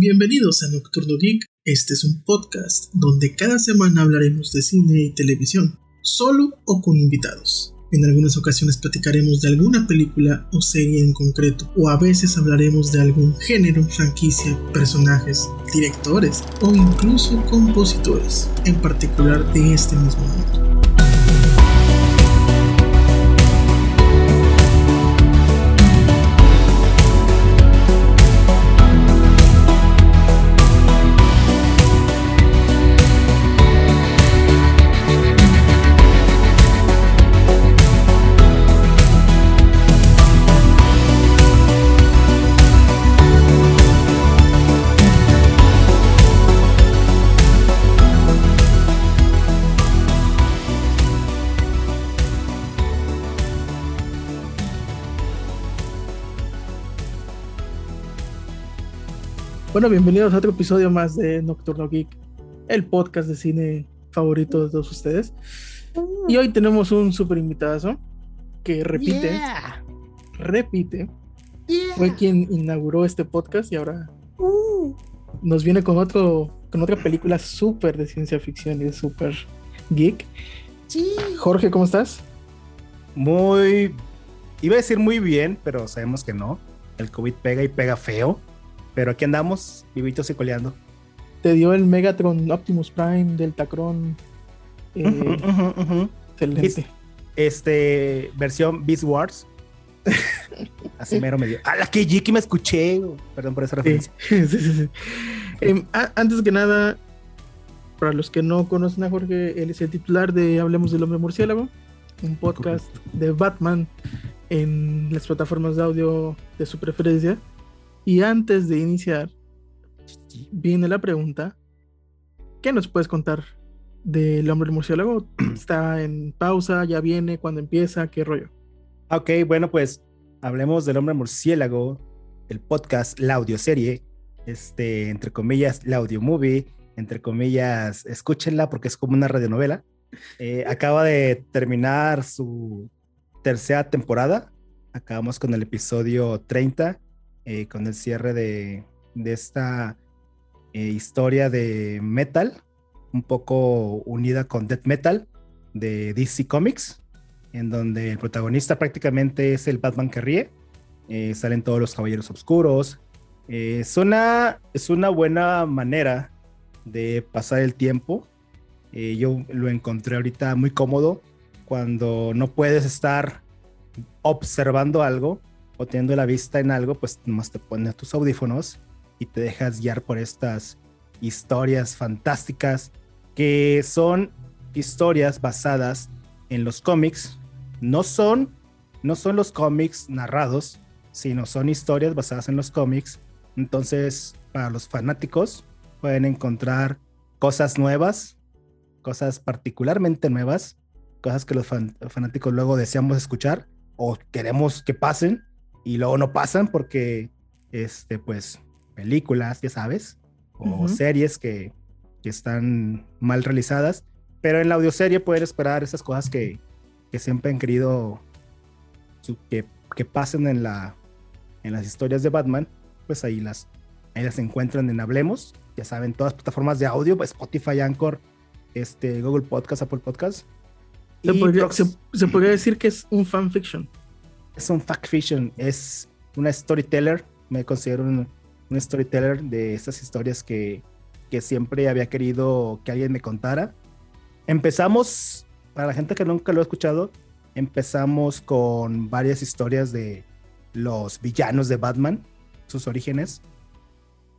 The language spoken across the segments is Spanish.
Bienvenidos a Nocturno Geek. Este es un podcast donde cada semana hablaremos de cine y televisión, solo o con invitados. En algunas ocasiones platicaremos de alguna película o serie en concreto, o a veces hablaremos de algún género, franquicia, personajes, directores o incluso compositores, en particular de este mismo mundo. Bueno, bienvenidos a otro episodio más de Nocturno Geek, el podcast de cine favorito de todos ustedes. Y hoy tenemos un super invitado que repite, repite, fue quien inauguró este podcast y ahora uh. nos viene con otro, con otra película súper de ciencia ficción y súper geek. Jorge, ¿cómo estás? Muy, iba a decir muy bien, pero sabemos que no. El COVID pega y pega feo. Pero aquí andamos, vivitos y coleando. Te dio el Megatron Optimus Prime del Tacron. Eh, excelente. Este, versión Beast Wars. Así mero medio. ¡A la que Jiki me escuché! Perdón por esa referencia. Em, antes que nada, para los que no conocen a Jorge, él es el titular de Hablemos del Hombre Murciélago, un podcast de Batman en las plataformas de audio de su preferencia. Y antes de iniciar, viene la pregunta, ¿qué nos puedes contar del hombre murciélago? ¿Está en pausa? ¿Ya viene? ¿Cuándo empieza? ¿Qué rollo? Ok, bueno, pues hablemos del hombre murciélago, el podcast, la audioserie, este, entre comillas, la audio movie, entre comillas, escúchenla porque es como una radionovela. Eh, acaba de terminar su tercera temporada. Acabamos con el episodio 30 eh, con el cierre de, esta eh, historia de metal, un poco unida con death metal de DC Comics, en donde el protagonista prácticamente es el Batman que ríe. Eh, salen todos los caballeros oscuros. es, una, es una buena manera de pasar el tiempo. yo lo encontré ahorita muy cómodo cuando no puedes estar observando algo o teniendo la vista en algo, pues nomás te pones tus audífonos y te dejas guiar por estas historias fantásticas que son historias basadas en los cómics. No son, no son los cómics narrados, sino son historias basadas en los cómics. Entonces, para los fanáticos pueden encontrar cosas nuevas, cosas particularmente nuevas, cosas que los fanáticos luego deseamos escuchar o queremos que pasen y luego no pasan porque, este, pues, películas, ya sabes, o series que, que, están mal realizadas, pero en la audioserie pueden esperar esas cosas que, que siempre han querido que, que, pasen en, la, en las historias de Batman, pues ahí las, ahí las encuentran en Hablemos, ya saben, todas las plataformas de audio, pues, Spotify, Anchor, este, Google Podcast, Apple Podcast. Se, podría, se podría decir que es un fanfiction es un fact fiction, es una storyteller, me considero un, storyteller de estas historias que, que siempre había querido que alguien me contara. Empezamos, para la gente que nunca lo ha escuchado, empezamos con varias historias de los villanos de Batman, sus orígenes,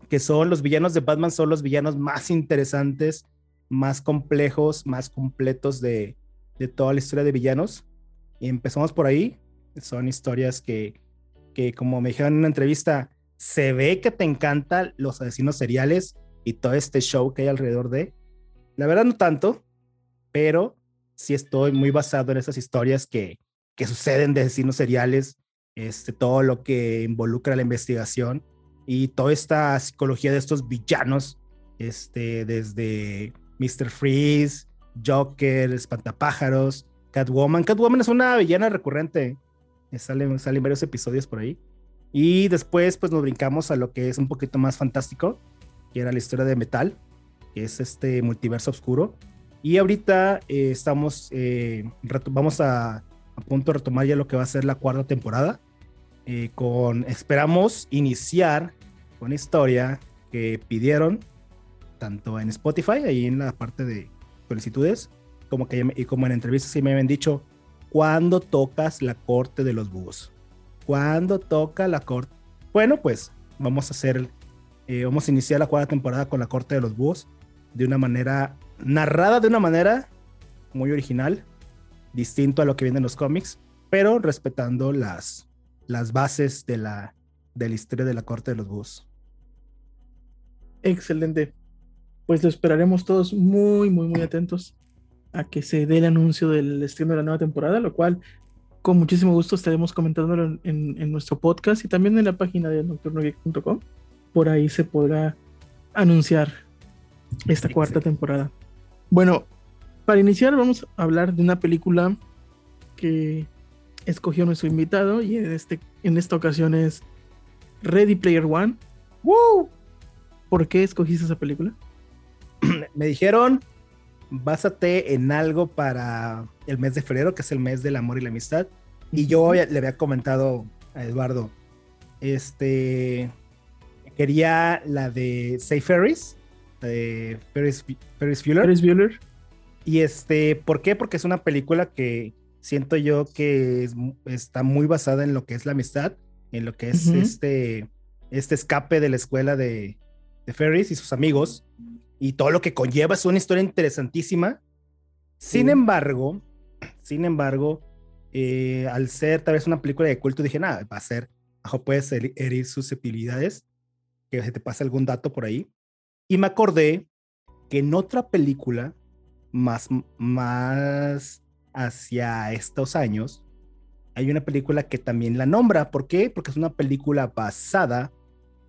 que son los villanos de Batman, son los villanos más interesantes, más complejos, más completos de, de toda la historia de villanos. Y empezamos por ahí, son historias que, que, como me dijeron en una entrevista, se ve que te encantan los asesinos seriales y todo este show que hay alrededor de. La verdad no tanto, pero sí estoy muy basado en esas historias que, que suceden de asesinos seriales, este, todo lo que involucra la investigación y toda esta psicología de estos villanos, este, desde Mr. Freeze, Joker, Espantapájaros, Catwoman. Catwoman es una villana recurrente Salen, salen varios episodios por ahí. Y después, pues nos brincamos a lo que es un poquito más fantástico. que era la historia de Metal, que es este multiverso oscuro. Y ahorita eh, estamos, eh, vamos a, a, punto de retomar ya lo que va a ser la cuarta temporada. Eh, con, esperamos iniciar con historia que pidieron tanto en Spotify, ahí en la parte de solicitudes, como que y como en entrevistas sí me habían dicho, ¿cuándo tocas la corte de los búhos? ¿Cuándo toca la corte? Bueno, pues vamos a hacer, eh, vamos a iniciar la cuarta temporada con la corte de los búhos de una manera narrada de una manera muy original, distinto a lo que viene en los cómics, pero respetando las, las bases de la, de la historia de la corte de los búhos. Excelente. Pues lo esperaremos todos muy, muy, muy atentos a que se dé el anuncio del estreno de la nueva temporada, lo cual con muchísimo gusto estaremos comentándolo en, en, nuestro podcast y también en la página de nocturnogeek.com. Por ahí se podrá anunciar esta cuarta temporada. Bueno, para iniciar vamos a hablar de una película que escogió nuestro invitado y en, este, en esta ocasión es Ready Player One. ¡Woo! ¿Por qué escogiste esa película? Me dijeron, básate en algo para el mes de febrero, que es el mes del amor y la amistad. Y yo le había comentado a Eduardo, este, quería la de Say Ferris, de Ferris, Ferris Bueller. Ferris Bueller. Y este, ¿por qué? Porque es una película que siento yo que está muy basada en lo que es la amistad, en lo que es este, este escape de la escuela de, de Ferris y sus amigos y todo lo que conlleva. Es una historia interesantísima. Sin embargo, sin embargo, eh, al ser tal vez una película de culto, dije, nada, va a ser, bajo puedes herir susceptibilidades, que se te pase algún dato por ahí. Y me acordé que en otra película, más, más hacia estos años, hay una película que también la nombra. ¿Por qué? Porque es una película basada,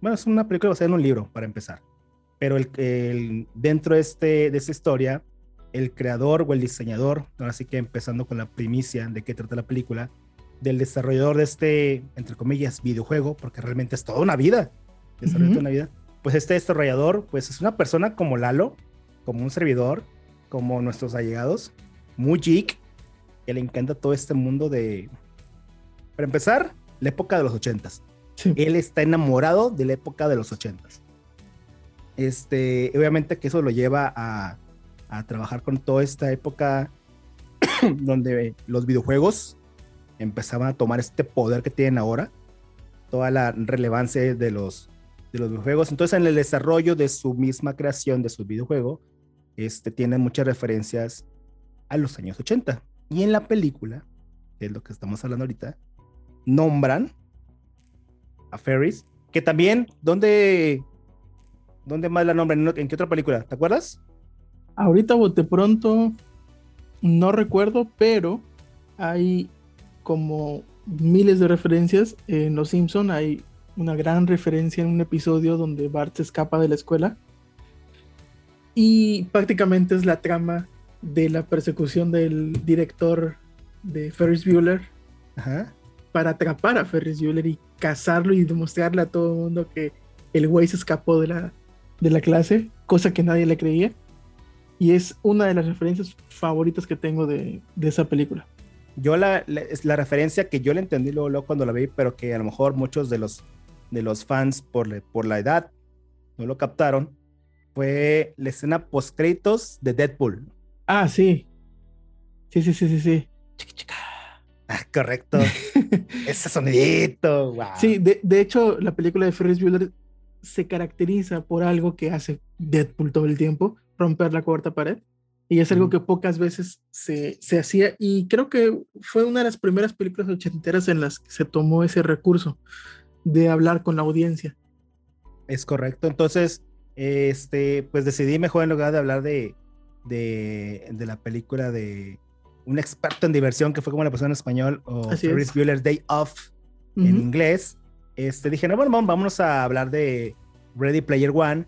bueno, es una película basada en un libro, para empezar pero el, dentro de, este, de esta historia, el creador o el diseñador, ahora sí que empezando con la primicia de qué trata la película, del desarrollador de este, entre comillas, videojuego, porque realmente es toda una vida, desarrollar una vida, pues este desarrollador, pues es una persona como Lalo, como un servidor, como nuestros allegados, muy geek, que le encanta todo este mundo de, para empezar, la época de los ochentas. Él está enamorado de la época de los ochentas. Este, obviamente que eso lo lleva a, trabajar con toda esta época donde los videojuegos empezaban a tomar este poder que tienen ahora, toda la relevancia de los, de los videojuegos. Entonces, en el desarrollo de su misma creación de su videojuego, este, tiene muchas referencias a los años 80. Y en la película, que es lo que estamos hablando ahorita, nombran a Ferris, que también, ¿dónde ¿Dónde más la nombran? ¿En qué otra película? ¿Te acuerdas? Ahorita bote pronto, no recuerdo, pero hay como miles de referencias. En Los Simpson hay una gran referencia en un episodio donde Bart se escapa de la escuela. Y prácticamente es la trama de la persecución del director de Ferris Bueller para atrapar a Ferris Bueller y cazarlo y demostrarle a todo el mundo que el güey se escapó de la, de la clase, cosa que nadie le creía. Y es una de las referencias favoritas que tengo de, esa película. Yo la, la, referencia que yo le entendí luego, cuando la vi, pero que a lo mejor muchos de los, de los fans por, por la edad no lo captaron, fue la escena post créditos de Deadpool. Ah, sí. Sí, sí, sí, sí, sí. Chica, chica. Ah, correcto. Ese sonidito. Wow. Sí, de, de, hecho, la película de Ferris Bueller se caracteriza por algo que hace Deadpool todo el tiempo, romper la cuarta pared. Y es algo que pocas veces se, se, hacía y creo que fue una de las primeras películas ochenteras en las que se tomó ese recurso de hablar con la audiencia. Es correcto. Entonces, este, pues decidí mejor en lugar de hablar de, de, de la película de un experto en diversión que fue como la persona en español o Ferris Bueller Day Off en inglés este, dije, no, bueno, vámonos a hablar de Ready Player One,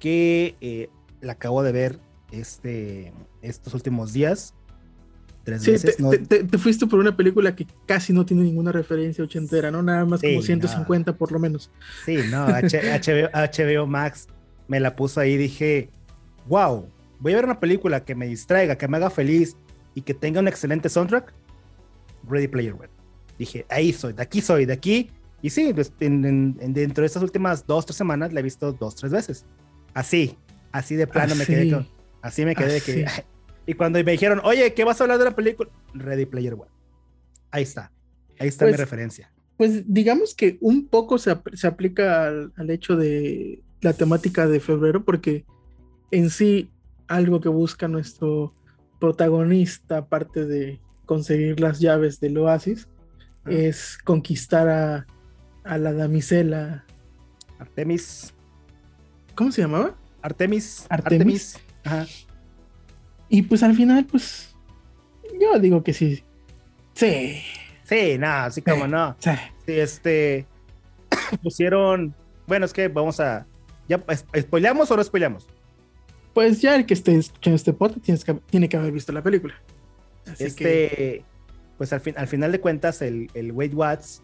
que eh, la acabo de ver este, estos últimos días. Tres veces. Te, fuiste por una película que casi no tiene ninguna referencia ochentera, ¿no? Nada más como 150 por lo menos. Sí, no, HBO, Max me la puso ahí y dije, wow, voy a ver una película que me distraiga, que me haga feliz y que tenga un excelente soundtrack. Ready Player One. Dije, ahí soy, de aquí soy, de aquí. Y sí, pues, dentro de estas últimas dos, tres semanas la he visto dos, tres veces. Así, así de plano me quedé con, así me quedé de que... y cuando me dijeron, oye, ¿qué vas a hablar de la película? Ready Player One. Ahí está, ahí está mi pues, referencia. Pues digamos que un poco se, se aplica al, al hecho de la temática de febrero, porque en sí algo que busca nuestro protagonista, aparte de conseguir las llaves del oasis, ah. es conquistar a, a, la damisela. Artemis. ¿Cómo se llamaba? Artemis. Artemis. Ajá. Y pues al final, pues yo digo que sí. Sí. Sí, nada, así como no. Sí. sí. este. pusieron. Bueno, es que vamos a. ¿Ya spoileamos o no spoileamos? Pues ya el que esté escuchando este podcast tiene que haber visto la película. este, pues al, fin, al final de cuentas, el, el Wade Watts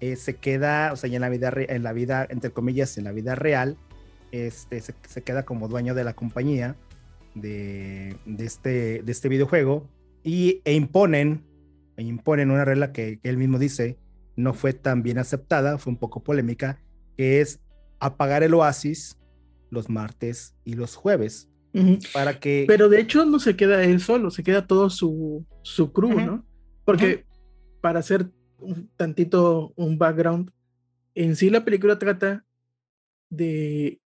eh, se queda, o sea, ya en la vida, en la vida, entre comillas, en la vida real, este, se, se queda como dueño de la compañía de, de, este, de este videojuego y, e imponen, e imponen una regla que, que él mismo dice no fue tan bien aceptada, fue un poco polémica, que es apagar el oasis los martes y los jueves. Para que. Pero de hecho no se queda él solo, se queda todo su, su crew, ¿no? Porque para hacer un tantito un background, en sí la película trata de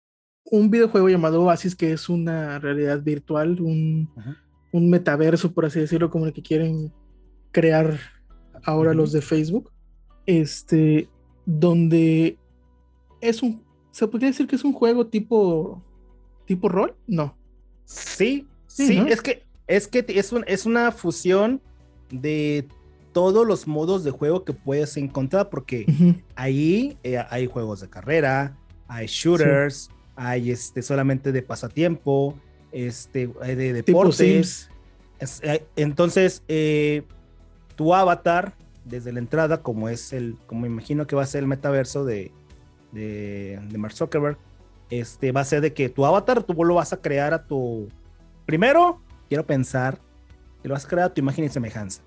un videojuego llamado Oasis, que es una realidad virtual, un, un metaverso, por así decirlo, como el que quieren crear ahora los de Facebook. Este, donde es un ¿Se podría decir que es un juego tipo tipo rol? No. Sí, sí, es que es que es, es una fusión de todos los modos de juego que puedes encontrar porque ahí eh, hay juegos de carrera, hay shooters, hay este solamente de pasatiempo, este de deportes. Eh, entonces, eh, tu avatar desde la entrada, como es el, como imagino que va a ser el metaverso de, de, Mark Zuckerberg, este, va a ser de que tu avatar tú lo vas a crear a tu... Primero, quiero pensar que lo vas a crear a tu imagen y semejanza.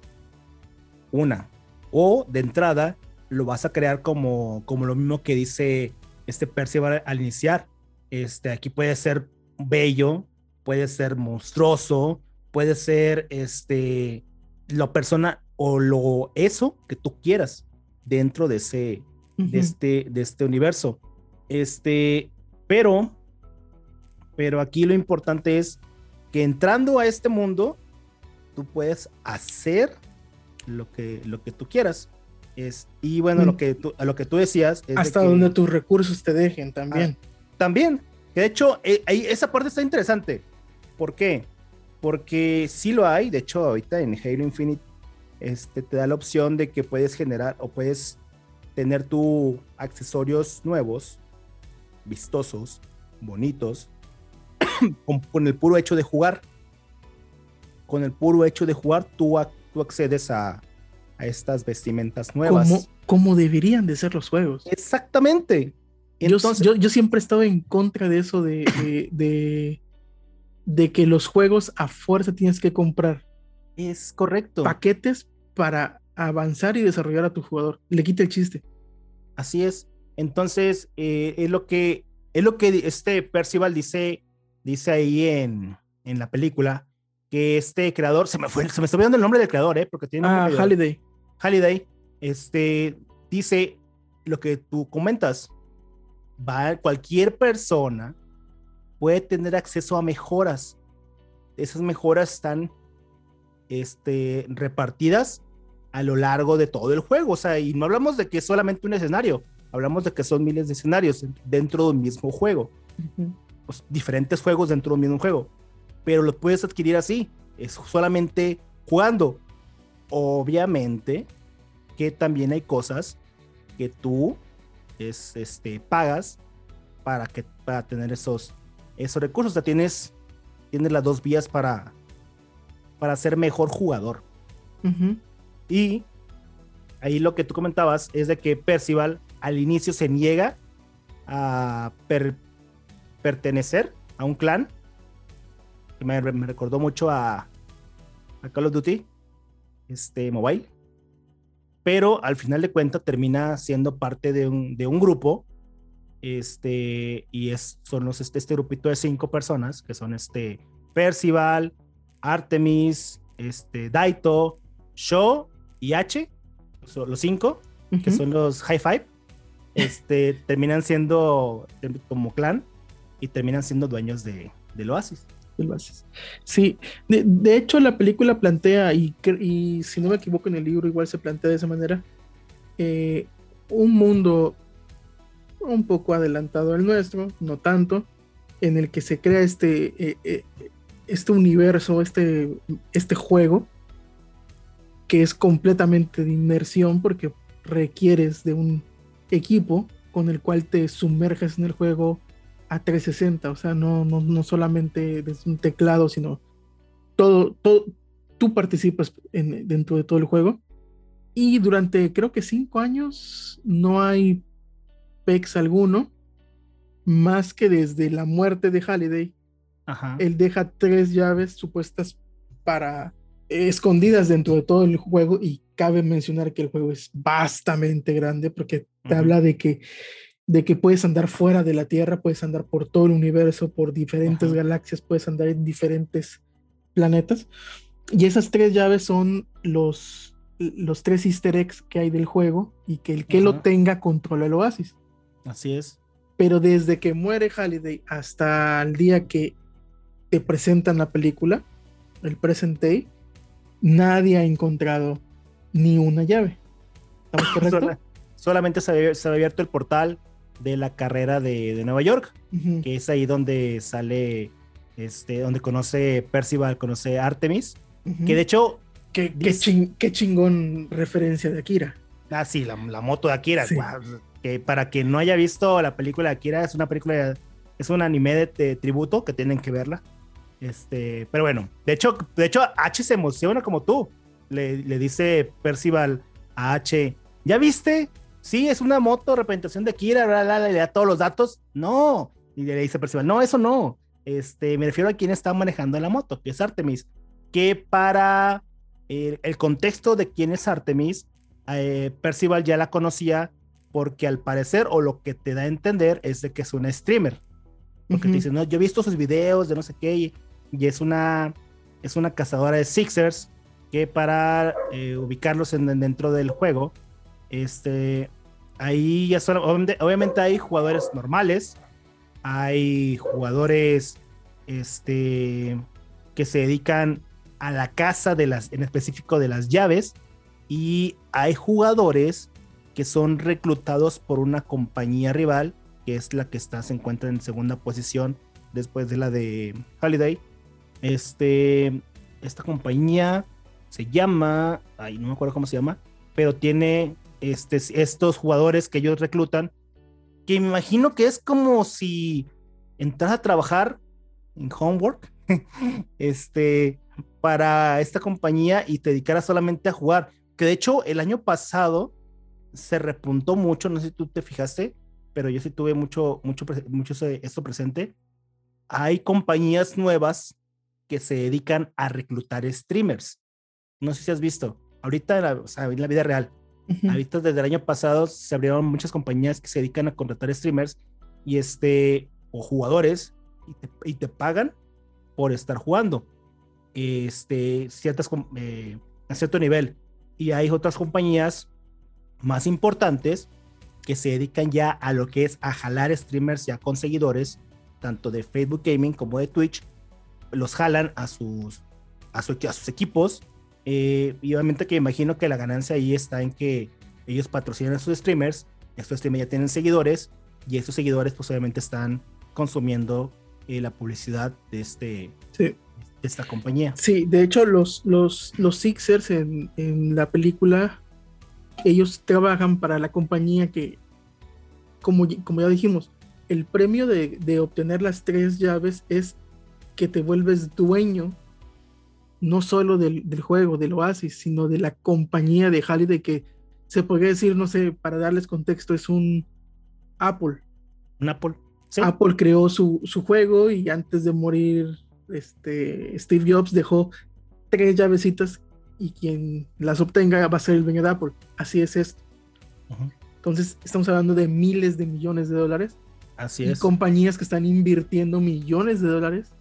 Una. O de entrada, lo vas a crear como, como lo mismo que dice este Percival al iniciar. Este, aquí puede ser bello, puede ser monstruoso, puede ser este, la persona o lo eso que tú quieras dentro de ese, de, este, de este universo. Este, pero, pero aquí lo importante es que entrando a este mundo, tú puedes hacer lo que, lo que tú quieras. Es, y bueno, lo que tú, a lo que tú decías. Hasta donde tus recursos te dejen también. Ah, también. Que de hecho, eh, ahí, esa parte está interesante. ¿Por qué? Porque sí lo hay. De hecho, ahorita en Halo Infinite este, te da la opción de que puedes generar o puedes tener tu accesorios nuevos, vistosos, bonitos, con, el puro hecho de jugar. Con el puro hecho de jugar, tú, tú accedes a, estas vestimentas nuevas. Como, deberían de ser los juegos. Exactamente. Entonces, yo, yo, siempre he estado en contra de eso de, de, de, que los juegos a fuerza tienes que comprar. Es correcto. Paquetes para avanzar y desarrollar a tu jugador. Le quita el chiste. Así es. Entonces, eh, es lo que es lo que este Percival dice, dice ahí en, en la película, que este creador, se me fue, se me está olvidando el nombre del creador, ¿eh? porque tiene Ah, Halliday. Halliday, este, dice lo que tú comentas. Va, cualquier persona puede tener acceso a mejoras. Esas mejoras están este, repartidas a lo largo de todo el juego. O sea, y no hablamos de que es solamente un escenario, hablamos de que son miles de escenarios dentro de un mismo juego. pues, diferentes juegos dentro de un mismo juego. Pero lo puedes adquirir así, es solamente jugando. Obviamente que también hay cosas que tú es, este, pagas para, que, para tener esos, esos recursos. O sea, tienes, tienes las dos vías para, para ser mejor jugador. Y ahí lo que tú comentabas es de que Percival al inicio se niega a pertenecer a un clan. Me, me recordó mucho a, a Call of Duty este, Mobile. Pero al final de cuentas termina siendo parte de un, de un grupo. Este, y es, son los, este, este grupito de cinco personas que son este Percival, Artemis, este, Daito, Sho y H, son los cinco, que son los High Five, este, terminan siendo como clan y terminan siendo dueños de, del Oasis. Oasis. Sí, de, hecho la película plantea, y, y, si no me equivoco en el libro igual se plantea de esa manera, eh, un mundo un poco adelantado al nuestro, no tanto, en el que se crea este, eh, eh, este universo, este, este juego, que es completamente de inmersión porque requieres de un equipo con el cual te sumerges en el juego a 360, o sea, no, no, no solamente desde un teclado, sino todo, todo tú participas en, dentro de todo el juego. Y durante creo que cinco años no hay PEX alguno, más que desde la muerte de Halliday. Él deja tres llaves supuestas para escondidas dentro de todo el juego y cabe mencionar que el juego es bastante grande porque te habla de que de que puedes andar fuera de la Tierra, puedes andar por todo el universo, por diferentes galaxias, puedes andar en diferentes planetas. Y esas tres llaves son los, los tres easter eggs que hay del juego y que el que lo tenga controla el oasis. Así es. Pero desde que muere Halliday hasta el día que te presentan la película, el present day, nadie ha encontrado ni una llave. ¿Estamos correctos? solamente se había, abierto el portal de la carrera de, Nueva York, que es ahí donde sale, este, donde conoce Percival, conoce Artemis, que de hecho... Qué, qué, chingón referencia de Akira. Ah, sí, la, moto de Akira. que para quien no haya visto la película de Akira, es una película, es un anime de, tributo que tienen que verla. Este, pero bueno, de hecho, de hecho, H se emociona como tú. Le, le dice Percival a H, ¿ya viste? Sí, es una moto, representación de Kira, le da todos los datos. No. Y le dice Percival, no, eso no. Este, me refiero a quien está manejando la moto, que es Artemis. Que para el, contexto de quién es Artemis, eh, Percival ya la conocía porque al parecer, o lo que te da a entender, es de que es una streamer. Porque te dice, no, yo he visto sus videos de no sé qué, y, es una es una cazadora de Sixers que para eh, ubicarlos en, dentro del juego, este, ahí ya son, obviamente, hay jugadores normales, hay jugadores este, que se dedican a la caza de las, en específico de las llaves, y hay jugadores que son reclutados por una compañía rival, que es la que está, se encuentra en segunda posición después de la de Holiday. Este, esta compañía se llama, ay, no me acuerdo cómo se llama, pero tiene este, estos jugadores que ellos reclutan, que me imagino que es como si entras a trabajar en Homework, este, para esta compañía y te dedicaras solamente a jugar. Que de hecho el año pasado se repuntó mucho, no sé si tú te fijaste, pero yo sí tuve mucho, mucho, mucho esto presente. Hay compañías nuevas que se dedican a reclutar streamers. No sé si has visto. Ahorita o sea, en la vida real Ahorita desde el año pasado se abrieron muchas compañías que se dedican a contratar streamers y este, o jugadores y te, pagan por estar jugando este, ciertas, eh, a cierto nivel. Y hay otras compañías más importantes que se dedican ya a lo que es a jalar streamers ya con seguidores, tanto de Facebook Gaming como de Twitch, los jalan a sus, a sus equipos eh, y obviamente que imagino que la ganancia ahí está en que ellos patrocinan a sus streamers, estos streamers ya tienen seguidores y esos seguidores pues obviamente están consumiendo eh, la publicidad de, este, de esta compañía. Sí, de hecho los, los, los Sixers en, en la película, ellos trabajan para la compañía que, como, como ya dijimos, el premio de, de obtener las tres llaves es que te vuelves dueño no solo del, juego, del Oasis, sino de la compañía de Halliday que se podría decir, no sé, para darles contexto, es un Apple. Un Apple. Apple creó su, su, juego y antes de morir, este, Steve Jobs dejó tres llavecitas y quien las obtenga va a ser el dueño de Apple. Así es esto. Entonces, estamos hablando de miles de millones de dólares. Así y es. compañías que están invirtiendo millones de dólares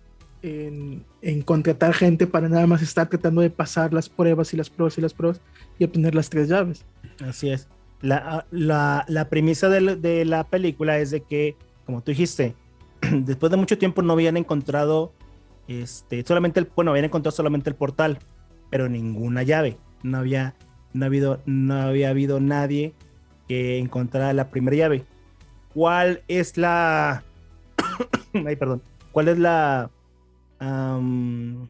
en, contratar gente para nada más estar tratando de pasar las pruebas y las pruebas y las pruebas y obtener las tres llaves. Así es. La, la, la premisa de, la película es de que, como tú dijiste, después de mucho tiempo no habían encontrado, este, solamente el, bueno, habían encontrado solamente el portal, pero ninguna llave. No había, no, ha habido, no había habido nadie que encontrara la primera llave. ¿Cuál es la... Ay, perdón. ¿Cuál es la... Um,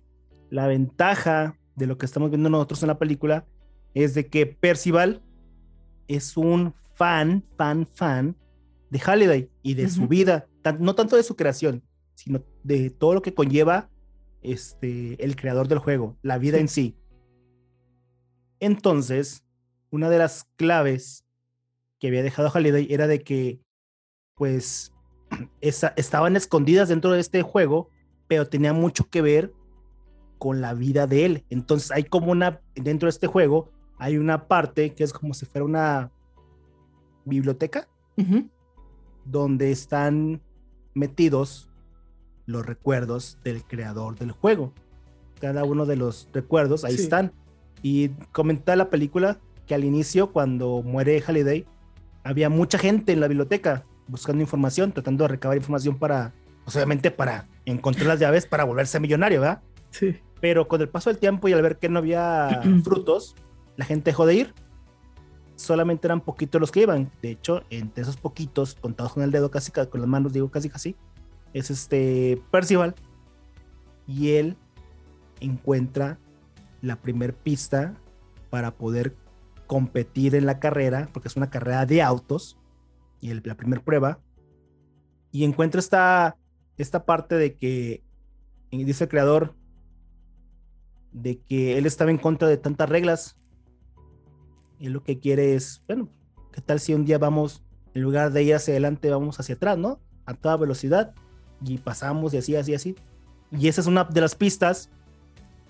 la ventaja de lo que estamos viendo nosotros en la película? Es de que Percival es un fan, fan, fan de Halliday y de uh -huh. su vida, no tanto de su creación, sino de todo lo que conlleva este, el creador del juego, la vida en sí. Entonces, una de las claves que había dejado Halliday era de que, pues, esa, estaban escondidas dentro de este juego, pero tenía mucho que ver con la vida de él. Entonces, hay como una, dentro de este juego, hay una parte que es como si fuera una biblioteca, uh -huh. donde están metidos los recuerdos del creador del juego. Cada uno de los recuerdos ahí sí. están. Y comenta la película que al inicio, cuando muere Halliday, había mucha gente en la biblioteca buscando información, tratando de recabar información para, pues obviamente para encontrar las llaves para volverse millonario, ¿verdad? Sí. Pero con el paso del tiempo y al ver que no había frutos, la gente dejó de ir. Solamente eran poquitos los que iban. De hecho, entre esos poquitos, contados con el dedo, casi con las manos, digo casi casi, es este Percival. Y él encuentra la primer pista para poder competir en la carrera, porque es una carrera de autos, y el, la primera prueba, y encuentra esta, esta parte de que, dice el creador, de que él estaba en contra de tantas reglas, y lo que quiere es, bueno, ¿qué tal si un día vamos, en lugar de ir hacia adelante, vamos hacia atrás, ¿no? A toda velocidad, y pasamos y así, así, así. Y esa es una de las pistas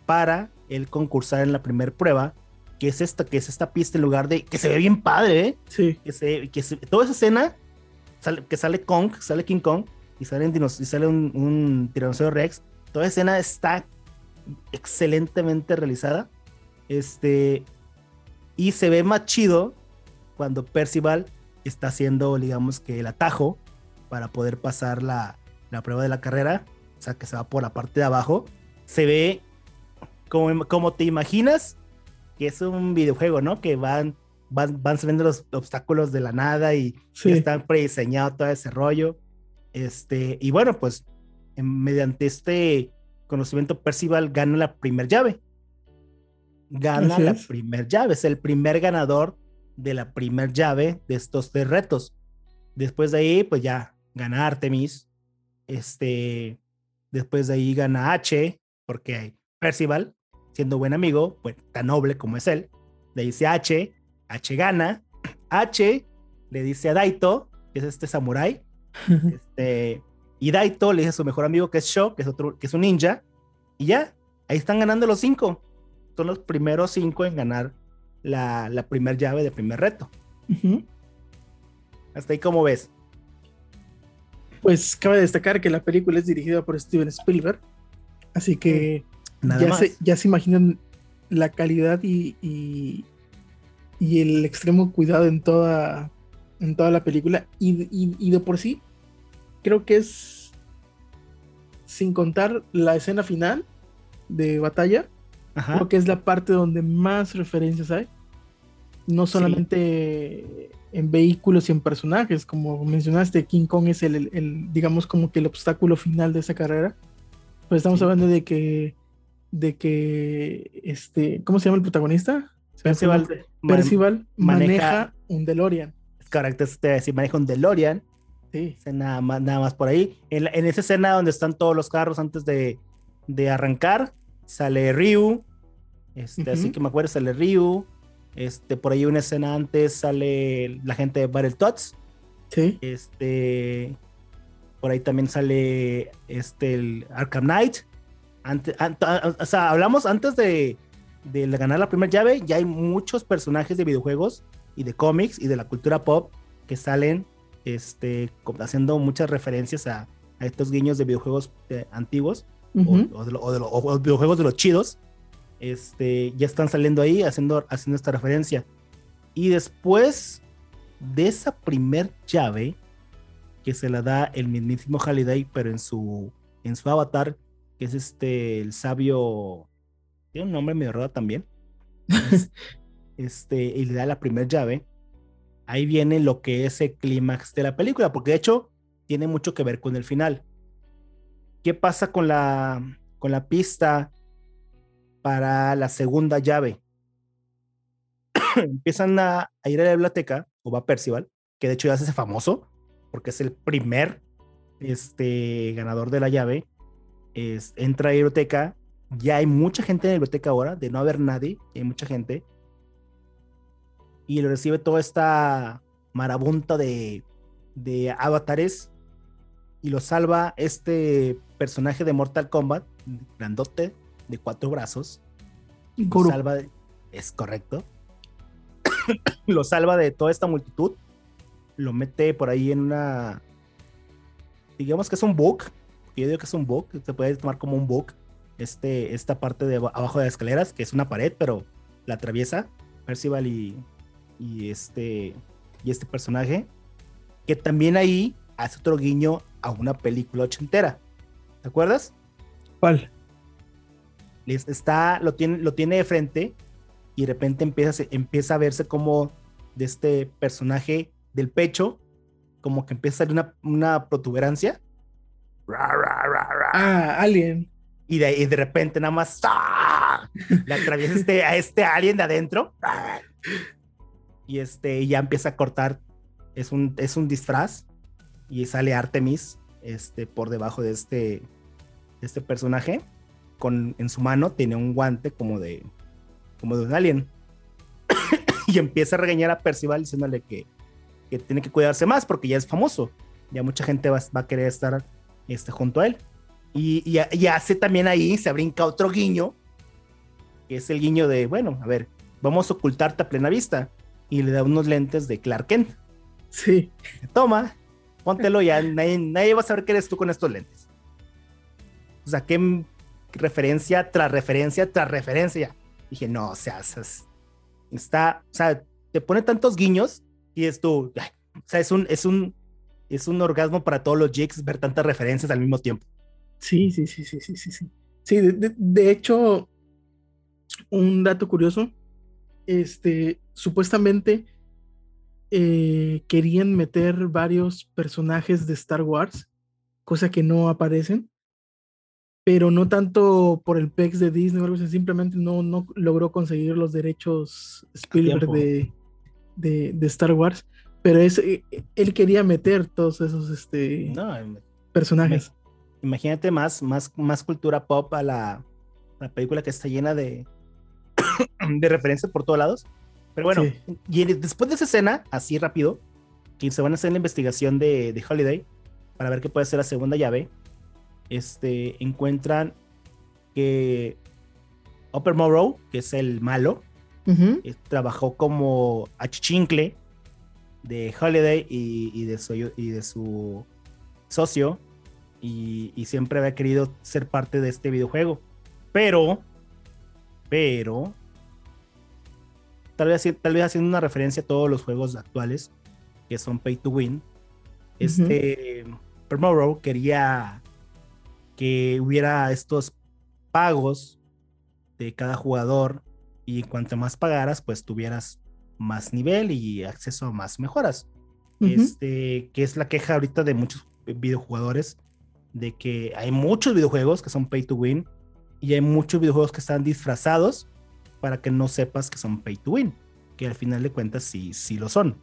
para el concursar en la primera prueba, que es esta, que es esta pista en lugar de, que se ve bien padre, ¿eh? Sí. Que se, que se, toda esa escena, sale, que sale Kong, sale King Kong, y sale, y sale un, un tiranosaurio Rex, toda escena está excelentemente realizada, este, y se ve más chido cuando Percival está haciendo, digamos que el atajo para poder pasar la, la prueba de la carrera, o sea, que se va por la parte de abajo, se ve como, como te imaginas que es un videojuego, ¿no? Que van, van, van saliendo los obstáculos de la nada y, sí. y están prediseñado todo ese rollo. Este, y bueno, pues mediante este conocimiento, Percival gana la primer llave. Gana Así la es. primer llave, es el primer ganador de la primer llave de estos tres retos. Después de ahí, pues ya gana Artemis. Este, después de ahí gana H, porque Percival siendo buen amigo, pues tan noble como es él, le dice H, H gana, H le dice a Daito, que es este samurái, este, y Daito le dice a su mejor amigo que es Sho, que es otro, que es un ninja, y ya, ahí están ganando los cinco. Son los primeros cinco en ganar la, la primer llave de primer reto. Uh -huh. Hasta ahí, ¿cómo ves? Pues cabe destacar que la película es dirigida por Steven Spielberg, así que Nada ya, más. Se, ya se imaginan la calidad y, y, y, el extremo cuidado en toda, en toda la película. Y, y, y, de por sí, creo que es, sin contar la escena final de batalla, Ajá. creo que es la parte donde más referencias hay. No solamente sí. en vehículos y en personajes, como mencionaste, King Kong es el, el, el digamos, como que el obstáculo final de esa carrera. Pues estamos sí. hablando de que de que este, ¿cómo se llama el protagonista? Percival, Percival maneja, maneja, un DeLorean. Correcto, te decir, maneja un DeLorean. Sí. Nada más, nada más por ahí. En, en, esa escena donde están todos los carros antes de, de arrancar, sale Ryu. Este, uh -huh. Así que me acuerdo, sale Ryu. Este, por ahí una escena antes sale la gente de Battletoads. Sí. Este. Por ahí también sale este el Arkham Knight. Antes, o sea, hablamos antes de, de ganar la primera llave, ya hay muchos personajes de videojuegos y de cómics y de la cultura pop que salen este, haciendo muchas referencias a, a estos guiños de videojuegos eh, antiguos o, de los videojuegos de los chidos. Este, ya están saliendo ahí haciendo, haciendo esta referencia. Y después de esa primer llave que se la da el mismísimo Halliday, pero en su, en su avatar, que es este, el sabio, tiene un nombre medio raro también. este, y le da la primera llave. Ahí viene lo que es el clímax de la película, porque de hecho tiene mucho que ver con el final. ¿Qué pasa con la, con la pista para la segunda llave? Empiezan a, ir a la biblioteca, o va Percival, que de hecho ya se hace famoso, porque es el primer este, ganador de la llave. Es, entra a la biblioteca, ya hay mucha gente en la biblioteca ahora, de no haber nadie, hay mucha gente. Y lo recibe toda esta marabunta de, de avatares y lo salva este personaje de Mortal Kombat, grandote, de cuatro brazos. Lo salva es correcto. lo salva de toda esta multitud. Lo mete por ahí en una. Digamos que es un bug. Yo digo que es un bug. Se puede tomar como un bug. Este, esta parte de abajo de las escaleras, que es una pared, pero la atraviesa Percival y, y este y este personaje. Que también ahí hace otro guiño a una película ochentera. ¿Te acuerdas? ¿Cuál? Está, lo tiene, lo tiene de frente y de repente empieza, empieza a verse como de este personaje del pecho, como que empieza a salir una, una protuberancia. Ah, Alien. Y de, de repente nada más ¡ah! le atraviesa este, a este alien de adentro. Y este ya empieza a cortar. Es un, es un disfraz y sale Artemis este, por debajo de este, este personaje. Con, en su mano tiene un guante como de, como de un alien. y empieza a regañar a Percival diciéndole que, que, tiene que cuidarse más porque ya es famoso. Ya mucha gente va, va a querer estar este, junto a él. Y, y, hace también ahí, se brinca otro guiño, que es el guiño de, bueno, a ver, vamos a ocultarte a plena vista. Y le da unos lentes de Clark Kent. Sí. Toma, Póntelo ya, nadie, va a saber que eres tú con estos lentes. O sea, qué referencia tras referencia tras referencia. Dije, no, o sea, está, o sea, te pone tantos guiños y es tú, o sea, es un, es un, es un orgasmo para todos los jigs ver tantas referencias al mismo tiempo. Sí, sí, sí, sí, sí, sí, sí. Sí, de hecho, un dato curioso, este, supuestamente eh, querían meter varios personajes de Star Wars, cosa que no aparecen, pero no tanto por el PEX de Disney o algo así, simplemente no, no logró conseguir los derechos Spielberg de, de, Star Wars, pero es, eh, él quería meter todos esos este, personajes. Imagínate más, más, más cultura pop a la, la película que está llena de, de referencias por todos lados. Pero bueno, y después de esa escena, así rápido, que se van a hacer la investigación de, de Holiday para ver qué puede ser la segunda llave, este, encuentran que Upper Morrow, que es el malo, eh, trabajó como achichincle de Holiday y, de, su, y de su socio y, y, siempre había querido ser parte de este videojuego. Pero, pero, tal vez, tal vez haciendo una referencia a todos los juegos actuales que son pay to win, este uh quería que hubiera estos pagos de cada jugador y cuanto más pagaras, pues tuvieras más nivel y acceso a más mejoras. Este, que es la queja ahorita de muchos videojugadores de que hay muchos videojuegos que son pay to win y hay muchos videojuegos que están disfrazados para que no sepas que son pay to win, que al final de cuentas sí, sí lo son.